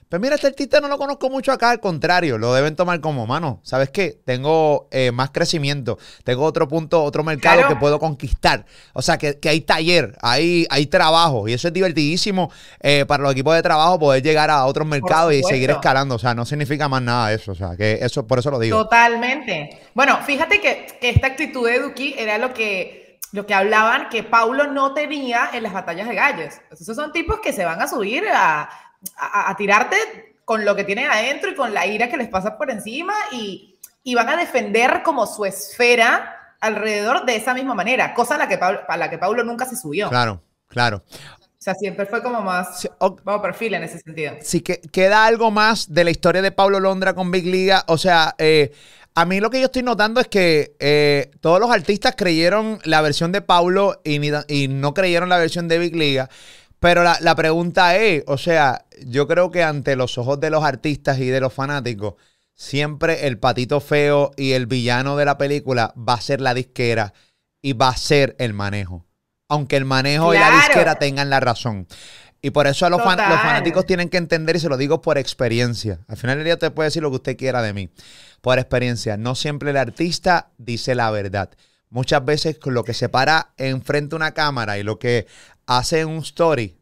Pues mira, este artista no lo conozco mucho acá, al contrario, lo deben tomar como, mano, ¿sabes qué? Tengo eh, más crecimiento, tengo otro punto, otro mercado Claro. que puedo conquistar. O sea, que, que hay taller, hay, hay trabajo, y eso es divertidísimo eh, para los equipos de trabajo poder llegar a otros mercados y seguir escalando. O sea, no significa más nada eso. O sea, que eso, por eso lo digo. Totalmente. Bueno, fíjate que, que esta actitud de Duki era lo que, lo que hablaban que Paulo no tenía en las batallas de gallos. Esos son tipos que se van a subir a, a- tirarte con lo que tienen adentro y con la ira que les pasa por encima y, y van a defender como su esfera alrededor de esa misma manera, cosa a la que Paulo, a la que Paulo nunca se subió. Claro, claro. O sea, siempre fue como más Sí, o- bajo perfil en ese sentido. si que, queda algo más de la historia de Pablo Londra con Big Liga. O sea, eh, a mí lo que yo estoy notando es que eh, todos los artistas creyeron la versión de Pablo y, ni- y no creyeron la versión de Big Liga. Pero la, la pregunta es, o sea, yo creo que ante los ojos de los artistas y de los fanáticos, siempre el patito feo y el villano de la película va a ser la disquera y va a ser el manejo. Aunque el manejo y la disquera tengan la razón. Y por eso a los, fan- Total. los fanáticos tienen que entender, y se lo digo por experiencia. Al final del día usted puede decir lo que usted quiera de mí. Por experiencia. No siempre el artista dice la verdad. Muchas veces con lo que se para enfrente a una cámara y lo que hace en un story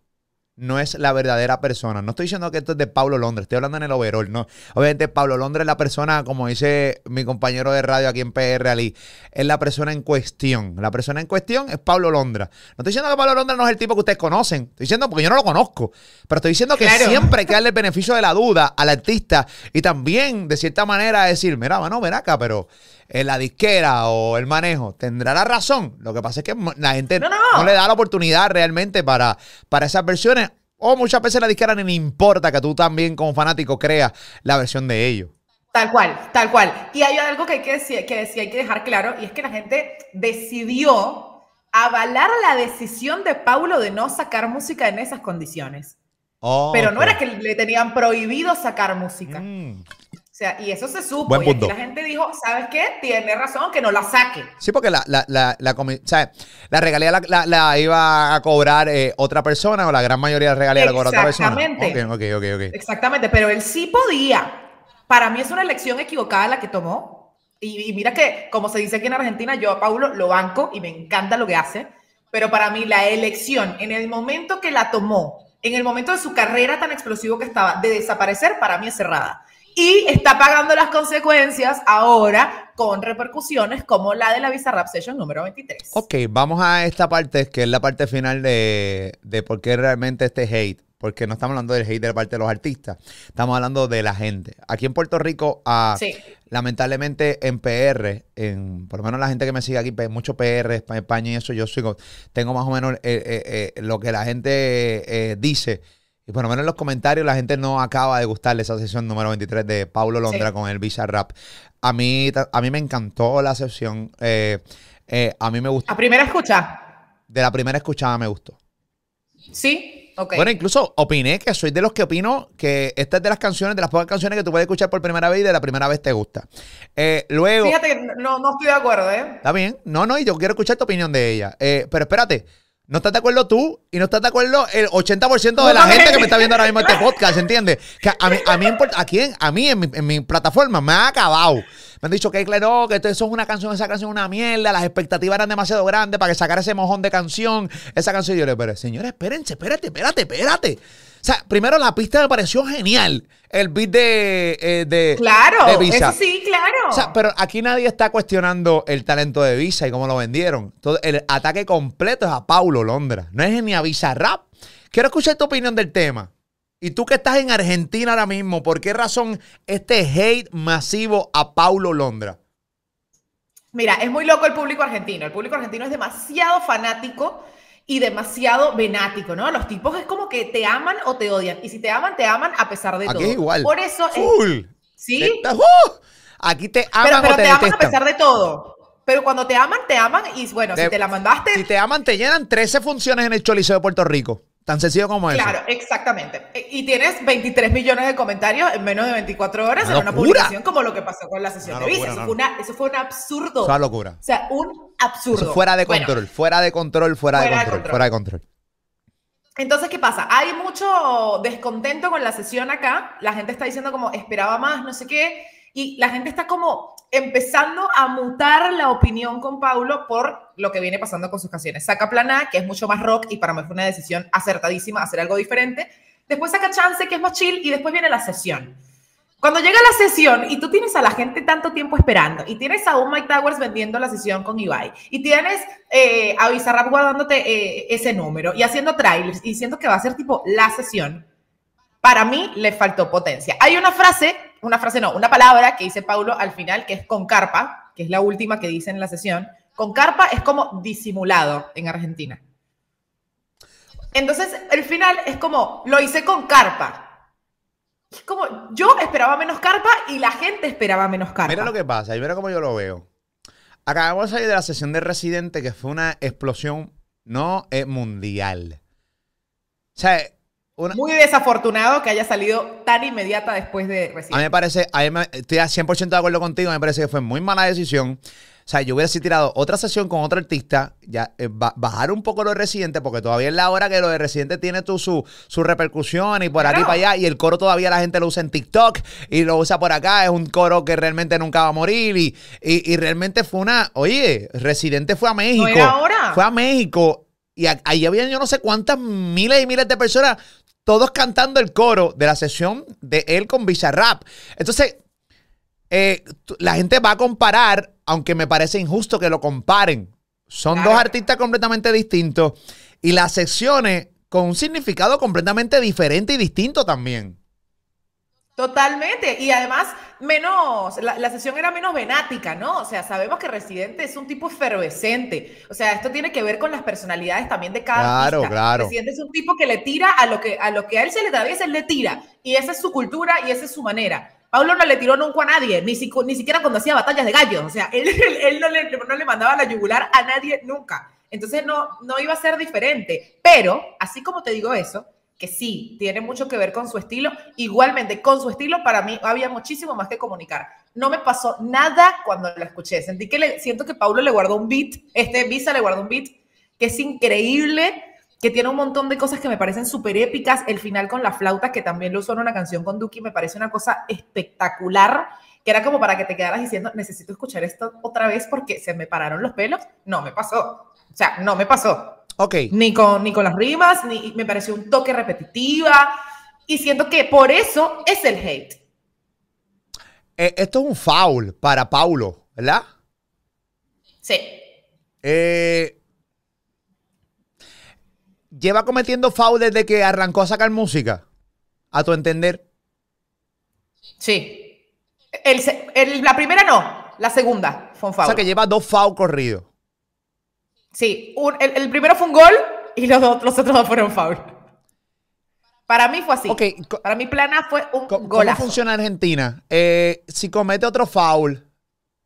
no es la verdadera persona. No estoy diciendo que esto es de Pablo Londres, estoy hablando en el overall, ¿no? Obviamente Pablo Londres es la persona, como dice mi compañero de radio aquí en PR Ali, es la persona en cuestión. La persona en cuestión es Pablo Londra. No estoy diciendo que Pablo Londra no es el tipo que ustedes conocen, estoy diciendo porque yo no lo conozco, pero estoy diciendo que Claro. siempre hay que darle el beneficio de la duda al artista y también, de cierta manera, decir, mira, bueno, ven acá, pero en la disquera o el manejo tendrá la razón. Lo que pasa es que la gente No, no. le da la oportunidad realmente para, para esas versiones. O muchas veces la disquera ni le importa que tú también como fanático creas la versión de ellos. Tal cual, tal cual. Y hay algo que hay que decir, que decir- hay que dejar claro, y es que la gente decidió avalar la decisión de Paulo de no sacar música en esas condiciones. Pero no era que le tenían prohibido sacar música. Mm. Sea, y eso se supo. Buen y aquí punto. la gente dijo, ¿sabes qué? Tiene razón, que no la saque. Sí, porque la, la, la, la, sea, la regalía la, la- la iba a cobrar eh, otra persona o la gran mayoría de la regalía la cobra otra persona. Exactamente. Ok, ok, ok, ok. Exactamente, pero él sí podía. Para mí es una elección equivocada la que tomó. Y, y mira que, como se dice aquí en Argentina, yo a Paulo lo banco y me encanta lo que hace. Pero para mí la elección, en el momento que la tomó, en el momento de su carrera tan explosivo que estaba, de desaparecer, para mí es cerrada. Y está pagando las consecuencias ahora con repercusiones como la de la Visa Session número 23. Ok, vamos a esta parte, que es la parte final de, de por qué realmente este hate. Porque no estamos hablando del hate de la parte de los artistas, estamos hablando de la gente. Aquí en Puerto Rico, ah, Sí. lamentablemente en PR, en, por lo menos la gente que me sigue aquí, mucho PR, Espa- España y eso, yo sigo, tengo más o menos eh, eh, eh, lo que la gente dice. Y por lo menos en los comentarios la gente no acaba de gustarle esa sesión número 23 de Paulo Londra Sí. con el Visa Rap. A mí, a mí me encantó la sesión. eh, eh, a mí me gustó. A primera escucha. De la primera escuchada me gustó. Sí. Ok. Bueno, incluso opiné que soy de los que opino que esta es de las canciones, de las pocas canciones que tú puedes escuchar por primera vez y de la primera vez te gusta. Eh, luego. Fíjate que no, no estoy de acuerdo, ¿eh? Está bien. No, no, y yo quiero escuchar tu opinión de ella. Pero espérate, no estás de acuerdo tú y no estás de acuerdo el 80% de la gente no, que me está viendo ahora mismo este podcast, ¿entiendes? Que a mí, a mí, aquí en, a mí en mi, en mi plataforma me ha acabado. Me han dicho que claro, que eso es una canción, esa canción es una mierda, las expectativas eran demasiado grandes para que sacara ese mojón de canción, esa canción. Y yo le pero señores, espérense, espérate, espérate, espérate. O sea, primero la pista me pareció genial. El beat de, eh, de, Claro, de Visa. eso sí, claro. O sea, pero aquí nadie está cuestionando el talento de Visa y cómo lo vendieron. Todo el ataque completo es a Paulo Londra. No es ni a Visa Rap. Quiero escuchar tu opinión del tema. Y tú que estás en Argentina ahora mismo, ¿por qué razón este hate masivo a Paulo Londra? Mira, es muy loco el público argentino. El público argentino es demasiado fanático y demasiado venático, ¿no? Los tipos es como que te aman o te odian. Y si te aman, te aman a pesar de Aquí todo. es igual. Por eso es-. Sí, Esta- ¡Uh! Aquí te aman pero, pero o te, te aman a pesar de todo. Pero cuando te aman, te aman y bueno, si te la mandaste, Si te aman, te llenan 13 funciones en el Choliseo de Puerto Rico. Tan sencillo como eso. claro, exactamente. E- Y tienes 23 millones de comentarios en menos de 24 horas Una en una publicación como lo que pasó con la sesión Una de Visa. locura, Eso, no, fue una- eso fue un absurdo. Es una locura. O sea, un absurdo. Eso fuera de Bueno, control, fuera de control, fuera, de Fuera de control, control. fuera de control. Entonces, ¿qué pasa? Hay mucho descontento con la sesión acá. La gente está diciendo como esperaba más, no sé qué. Y la gente está como empezando a mutar la opinión con Paulo por lo que viene pasando con sus canciones. Saca Plana, que es mucho más rock y para mí fue una decisión acertadísima hacer algo diferente. Después saca Chance, que es más chill, y después viene la sesión. Cuando llega la sesión y tú tienes a la gente tanto tiempo esperando y tienes a un Mike Towers vendiendo la sesión con Ibai y tienes eh, a Bizarrap guardándote eh, ese número y haciendo trailers y diciendo que va a ser tipo la sesión, para mí le faltó potencia. Hay una frase, una frase no, una palabra que dice Paulo al final que es con carpa, que es la última que dice en la sesión. Con carpa es como disimulado en Argentina. Entonces, el final es como, lo hice con carpa. Es como, yo esperaba menos carpa y la gente esperaba menos carpa. Mira lo que pasa, y mira cómo yo lo veo. Acabamos de salir de la sesión de Residente, que fue una explosión no eh, mundial. O sea, una- Muy desafortunado que haya salido tan inmediata después de A mí recibir. me parece, a mí me- estoy a 100% de acuerdo contigo, me parece que fue muy mala decisión. O sea, yo hubiera tirado otra sesión con otro artista, ya eh, ba- bajar un poco lo de Residente, porque todavía es la hora que lo de Residente tiene tu, su, su repercusión y por aquí para allá, y el coro todavía la gente lo usa en TikTok y lo usa por acá, es un coro que realmente nunca va a morir y, y, y realmente fue una, oye, Residente fue a México, era hora. fue a México y a- ahí había yo no sé cuántas miles y miles de personas, todos cantando el coro de la sesión de él con Bizarrap. Entonces, eh, la gente va a comparar, aunque me parece injusto que lo comparen. Son Claro. dos artistas completamente distintos y las secciones con un significado completamente diferente y distinto también. Totalmente. Y además, menos, la, la sesión era menos venática, ¿no? O sea, sabemos que Residente es un tipo efervescente. O sea, esto tiene que ver con las personalidades también de cada Claro, artista. claro. Residente es un tipo que le tira a lo que a lo que a él se le atraviesa, él le tira. Y esa es su cultura y esa es su manera. Pablo no le tiró nunca a nadie, ni, si- ni siquiera cuando hacía batallas de gallos. O sea, él, él- él no, le, no le mandaba la yugular a nadie nunca. Entonces no, no iba a ser diferente. Pero, así como te digo eso, que sí, tiene mucho que ver con su estilo. Igualmente, con su estilo, para mí había muchísimo más que comunicar. No me pasó nada cuando la escuché. Sentí que le, siento que Paulo le guardó un beat, este Visa le guardó un beat que es increíble, que tiene un montón de cosas que me parecen súper épicas. El final con la flauta, que también lo usó en una canción con Duki, me parece una cosa espectacular, que era como para que te quedaras diciendo, necesito escuchar esto otra vez porque se me pararon los pelos. No me pasó. O sea, no me pasó Ok. ni con, ni con las rimas, ni me pareció un toque repetitiva. Y siento que por eso es el hate. Eh, esto es un foul para Paulo, ¿verdad? Sí. Eh, lleva cometiendo foul desde que arrancó a sacar música, a tu entender. Sí. El el- la primera no, la segunda fue un O foul. sea que lleva dos foul corridos. Sí, un- el, el primero fue un gol y los, dos- los otros dos fueron foul. Para mí fue así. Ok, co- Para mí Plana fue un ¿Cómo, cómo golazo. funciona Argentina? Eh, si comete otro foul,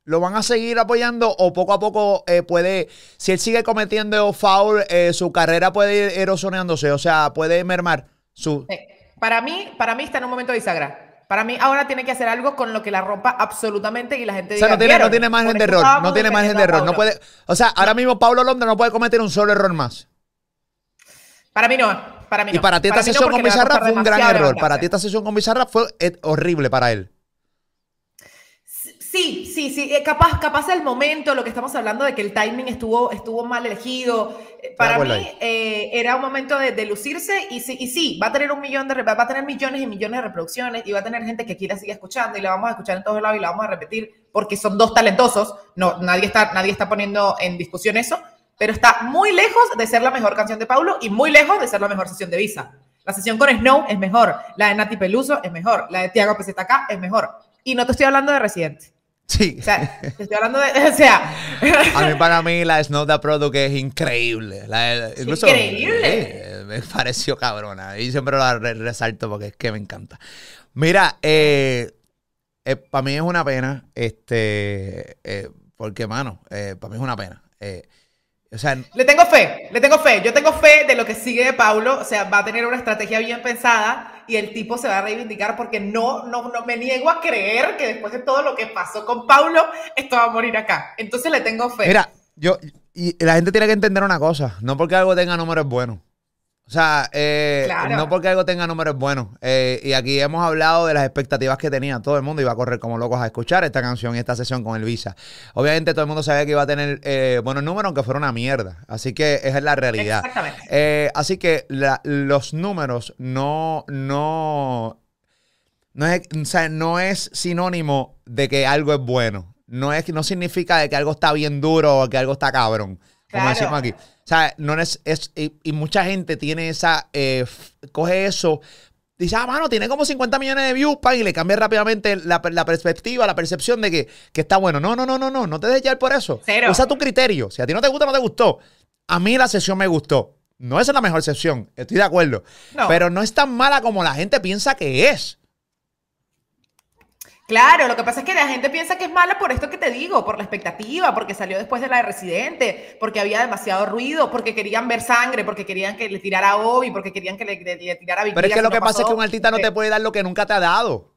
¿lo van a seguir apoyando o poco a poco eh, puede, si él sigue cometiendo foul, eh, su carrera puede ir erosionándose, o sea, puede mermar su... Para mí, para mí está en un momento de bisagra. Para mí ahora tiene que hacer algo con lo que la rompa absolutamente y la gente O sea, diga, no tiene, no "¿Vieron? tiene margen de error, no tiene margen de error, no Pablo". puede, o sea, ahora mismo Pablo Londra no puede cometer un solo error más. Para mí no, para mí Y para ti esta sesión con Bizarrap fue un gran error. Para ti esta sesión con Bizarrap fue horrible para él. Sí, sí, sí. eh, Capaz, capaz el momento, lo que estamos hablando de que el timing estuvo, estuvo mal elegido. eh, Para mí eh, era un momento de, de lucirse y sí, y sí, va a tener un millón de va a tener millones y millones de reproducciones y va a tener gente que quiera seguir escuchando y la vamos a escuchar en todos lados y la vamos a repetir porque son dos talentosos. No, nadie está, nadie está poniendo en discusión eso, pero está muy lejos de ser la mejor canción de Paulo y muy lejos de ser la mejor sesión de Visa. La sesión con Snow es mejor, la de Nati Peluso es mejor, la de Tiago PZK es mejor. Y no te estoy hablando de Residente. Sí. O sea, estoy hablando de. O sea. A mí, para mí, la Snow the Product es increíble. La- el- incluso, Increíble. eh, me pareció cabrona. Y siempre la re- resalto porque es que me encanta. Mira, eh, para mí es una pena. Este. eh, porque, mano, para mí es una pena. Eh, o sea, Le tengo fe, le tengo fe. Yo tengo fe de lo que sigue de Paulo. O sea, va a tener una estrategia bien pensada y el tipo se va a reivindicar porque no, no, no me niego a creer que después de todo lo que pasó con Paulo, esto va a morir acá. Entonces le tengo fe. Mira, yo y la gente tiene que entender una cosa, no porque algo tenga números buenos. O sea, eh, Claro. no porque algo tenga números buenos. Eh, y aquí hemos hablado de las expectativas que tenía todo el mundo. Iba a correr como locos a escuchar esta canción y esta sesión con el Visa. Obviamente todo el mundo sabía que iba a tener eh, buenos números, aunque fuera una mierda. Así que esa es la realidad. Exactamente. Eh, así que la- los números no, no, no es, o sea, no es sinónimo de que algo es bueno. No, es, no significa de que algo está bien duro o que algo está cabrón. Como decimos aquí. O sea, no es, es y, y mucha gente tiene esa, eh, coge eso, dice, ah, mano, tiene como 50 millones de views, pan, y le cambia rápidamente la, la perspectiva, la percepción de que, que está bueno. No, no, no, no, no, no te dejes llevar por eso. Cero. Usa tu criterio. Si a ti no te gusta, no te gustó. A mí la sesión me gustó. No es la mejor sesión, estoy de acuerdo. No. Pero no es tan mala como la gente piensa que es. Claro, lo que pasa es que la gente piensa que es mala por esto que te digo, por la expectativa, porque salió después de la de Residente, porque había demasiado ruido, porque querían ver sangre, porque querían que le tirara a Obi, porque querían que le, le- le tirara a Big Pero es que lo no que pasa es que un artista no te porque- puede dar lo que nunca te ha dado.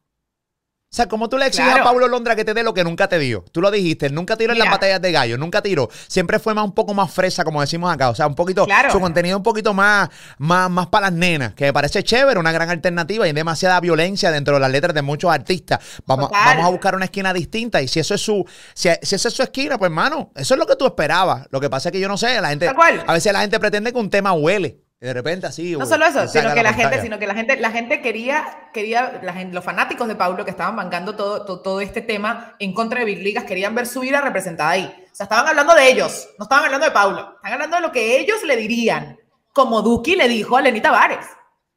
O sea, ¿cómo tú le exiges Claro. a Pablo Londra que te dé lo que nunca te dio? Tú lo dijiste, él nunca tiró en las batallas de gallo, nunca tiró. Siempre fue más un poco más fresa, como decimos acá. O sea, un poquito, Claro. su contenido un poquito más, más, más para las nenas, que me parece chévere, una gran alternativa y hay demasiada violencia dentro de las letras de muchos artistas. Vamos, Total. vamos a buscar una esquina distinta y si eso es su, si, si esa es su esquina, pues hermano, eso es lo que tú esperabas. Lo que pasa es que yo no sé, la gente, a veces la gente pretende que un tema huele. Y de repente así. No solo eso, sino que la gente, sino que la gente, la gente quería, quería, la gente, los fanáticos de Pablo que estaban bancando todo, todo, todo este tema en contra de Big Ligas querían ver su vida representada ahí. O sea, estaban hablando de ellos, no estaban hablando de Pablo, estaban hablando de lo que ellos le dirían, como Duki le dijo a Lenny Tavares.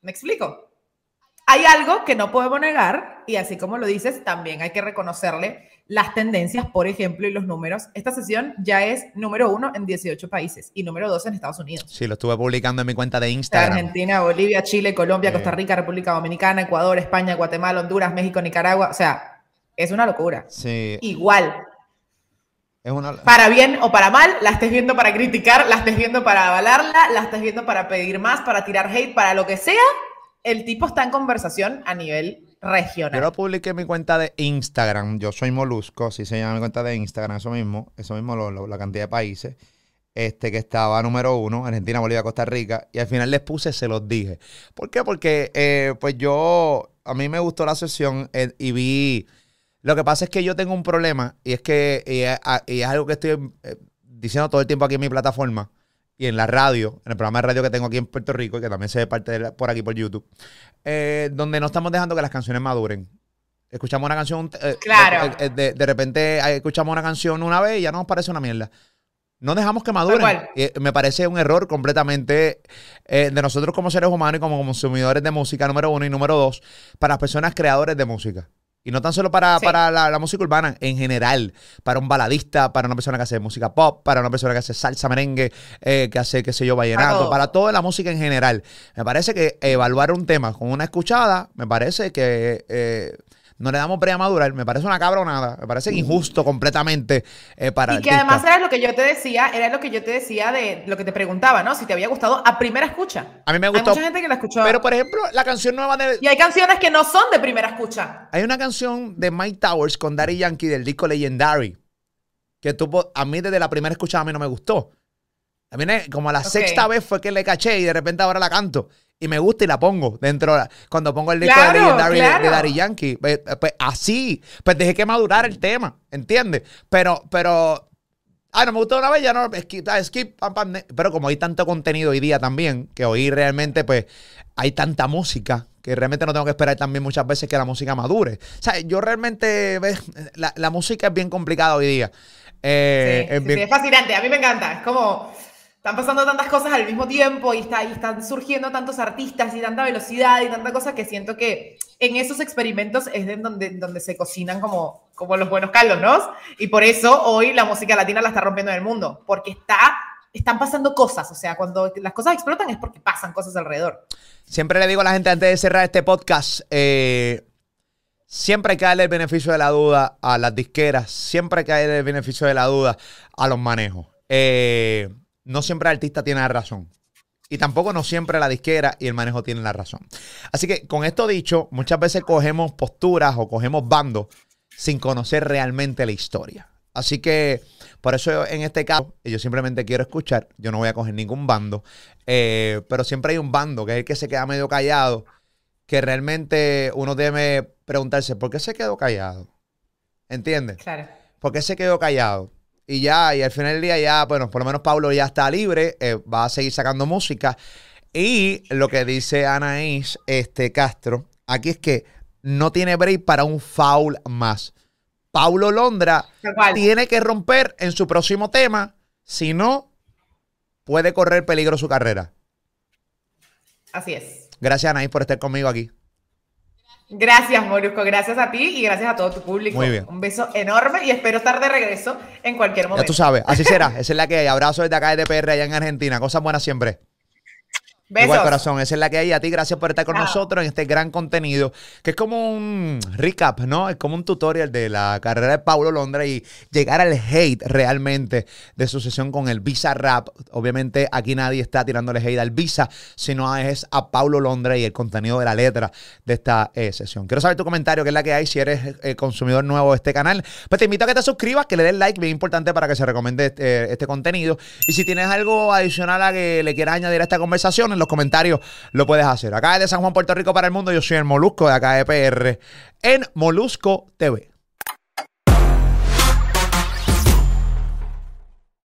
¿Me explico? Hay algo que no podemos negar, y así como lo dices, también hay que reconocerle las tendencias, por ejemplo, y los números. Esta sesión ya es número uno en 18 países y número dos en Estados Unidos. Sí, lo estuve publicando en mi cuenta de Instagram. Argentina, Bolivia, Chile, Colombia, Sí. Costa Rica, República Dominicana, Ecuador, España, Guatemala, Honduras, México, Nicaragua. O sea, es una locura. Sí, Igual, es una. para bien o para mal, la estés viendo para criticar, la estés viendo para avalarla, la estés viendo para pedir más, para tirar hate, para lo que sea, el tipo está en conversación a nivel Yo regional. lo publiqué en mi cuenta de Instagram. Yo soy Molusco, así se llama mi cuenta de Instagram, eso mismo, eso mismo, la cantidad de países. Este que estaba número uno, Argentina, Bolivia, Costa Rica. Y al final les puse, se los dije. ¿Por qué? Porque eh, pues yo, a mí me gustó la sesión eh, y vi. Lo que pasa es que yo tengo un problema y es que y es, a- y es algo que estoy eh, diciendo todo el tiempo aquí en mi plataforma y en la radio, en el programa de radio que tengo aquí en Puerto Rico y que también se ve parte de la- por aquí por YouTube, eh, donde no estamos dejando que las canciones maduren. Escuchamos una canción, eh, Claro. de, de- de repente eh, escuchamos una canción una vez y ya nos parece una mierda. No dejamos que maduren. eh, me parece un error completamente eh, de nosotros como seres humanos y como consumidores de música, número uno y número dos, para las personas creadores de música. Y no tan solo para, Sí. para la, la música urbana, en general, para un baladista, para una persona que hace música pop, para una persona que hace salsa, merengue, eh, que hace, qué sé yo, vallenato, para toda la música en general. Me parece que evaluar un tema con una escuchada, me parece que eh, no le damos brea a madurar, me parece una cabronada, me parece injusto completamente eh, para Y que artista. además era lo que yo te decía, era lo que yo te decía de lo que te preguntaba, ¿no? Si te había gustado a primera escucha. A mí me Hay gustó. mucha gente que la escuchó. Pero, por ejemplo, la canción nueva de... Y hay canciones que no son de primera escucha. Hay una canción de Mike Towers con Daddy Yankee del disco Legendary. Que tuvo, a mí desde la primera escuchada a mí no me gustó. A mí ne- como a la sexta vez fue que le caché y de repente ahora la canto. Y me gusta y la pongo dentro. Cuando pongo el disco Claro, de Legendary de-. Daddy Yankee. Pues, pues, así. Pues dejé que madurar el tema. ¿Entiendes? Pero, pero. Ah, no me gustó una vez, ya no. Skip, ah, skip, pam, pam, ne- Pero como hay tanto contenido hoy día también, que hoy realmente, pues, hay tanta música que realmente no tengo que esperar también muchas veces que la música madure. O sea, yo realmente, ves, la, la música es bien complicada hoy día. Eh, Sí, es bien- sí, es fascinante, a mí me encanta. Es como están pasando tantas cosas al mismo tiempo y, está, y están surgiendo tantos artistas y tanta velocidad y tanta cosa que siento que en esos experimentos es de donde, se cocinan como, como los buenos caldos, ¿no? Y por eso hoy la música latina la está rompiendo en el mundo, porque está, están pasando cosas. O sea, cuando las cosas explotan es porque pasan cosas alrededor. Siempre le digo a la gente antes de cerrar este podcast, eh, siempre hay que darle el beneficio de la duda a las disqueras, siempre hay que darle el beneficio de la duda a los manejos. Eh, no siempre el artista tiene la razón. Y tampoco no siempre la disquera y el manejo tienen la razón. Así que con esto dicho, muchas veces cogemos posturas o cogemos bandos sin conocer realmente la historia. Así que por eso en este caso yo simplemente quiero escuchar, yo no voy a coger ningún bando, eh, pero siempre hay un bando que es el que se queda medio callado, que realmente uno debe preguntarse, ¿por qué se quedó callado? ¿Entiendes? Claro. ¿Por qué se quedó callado? Y ya, y al final del día ya, bueno, por lo menos Pablo ya está libre, eh, va a seguir sacando música. Y lo que dice Anaís este, Castro, aquí es que no tiene break para un foul más. Paulo Londra tiene que romper en su próximo tema, si no, puede correr peligro su carrera. Así es. Gracias Anaís por estar conmigo aquí. Gracias, Molusco. Gracias a ti y gracias a todo tu público. Muy bien. Un beso enorme y espero estar de regreso en cualquier Ya momento. tú sabes, así será. Esa es la que hay. Abrazo desde acá de PR allá en Argentina. Cosas buenas siempre. Besos. Igual corazón, esa es la que hay. A ti, gracias por estar con Chao. nosotros en este gran contenido, que es como un recap, ¿no? Es como un tutorial de la carrera de Paulo Londra y llegar al hate realmente de su sesión con el Visa Rap. Obviamente aquí nadie está tirándole hate al Visa, sino es a Paulo Londra y el contenido de la letra de esta eh, sesión. Quiero saber tu comentario, que es la que hay, si eres eh, consumidor nuevo de este canal. Pues te invito a que te suscribas, que le des like, bien importante para que se recomiende este, este contenido. Y si tienes algo adicional a que le quieras añadir a esta conversación, los comentarios lo puedes hacer. Acá de San Juan, Puerto Rico para el mundo, yo soy el Molusco de acá de PR en Molusco TV.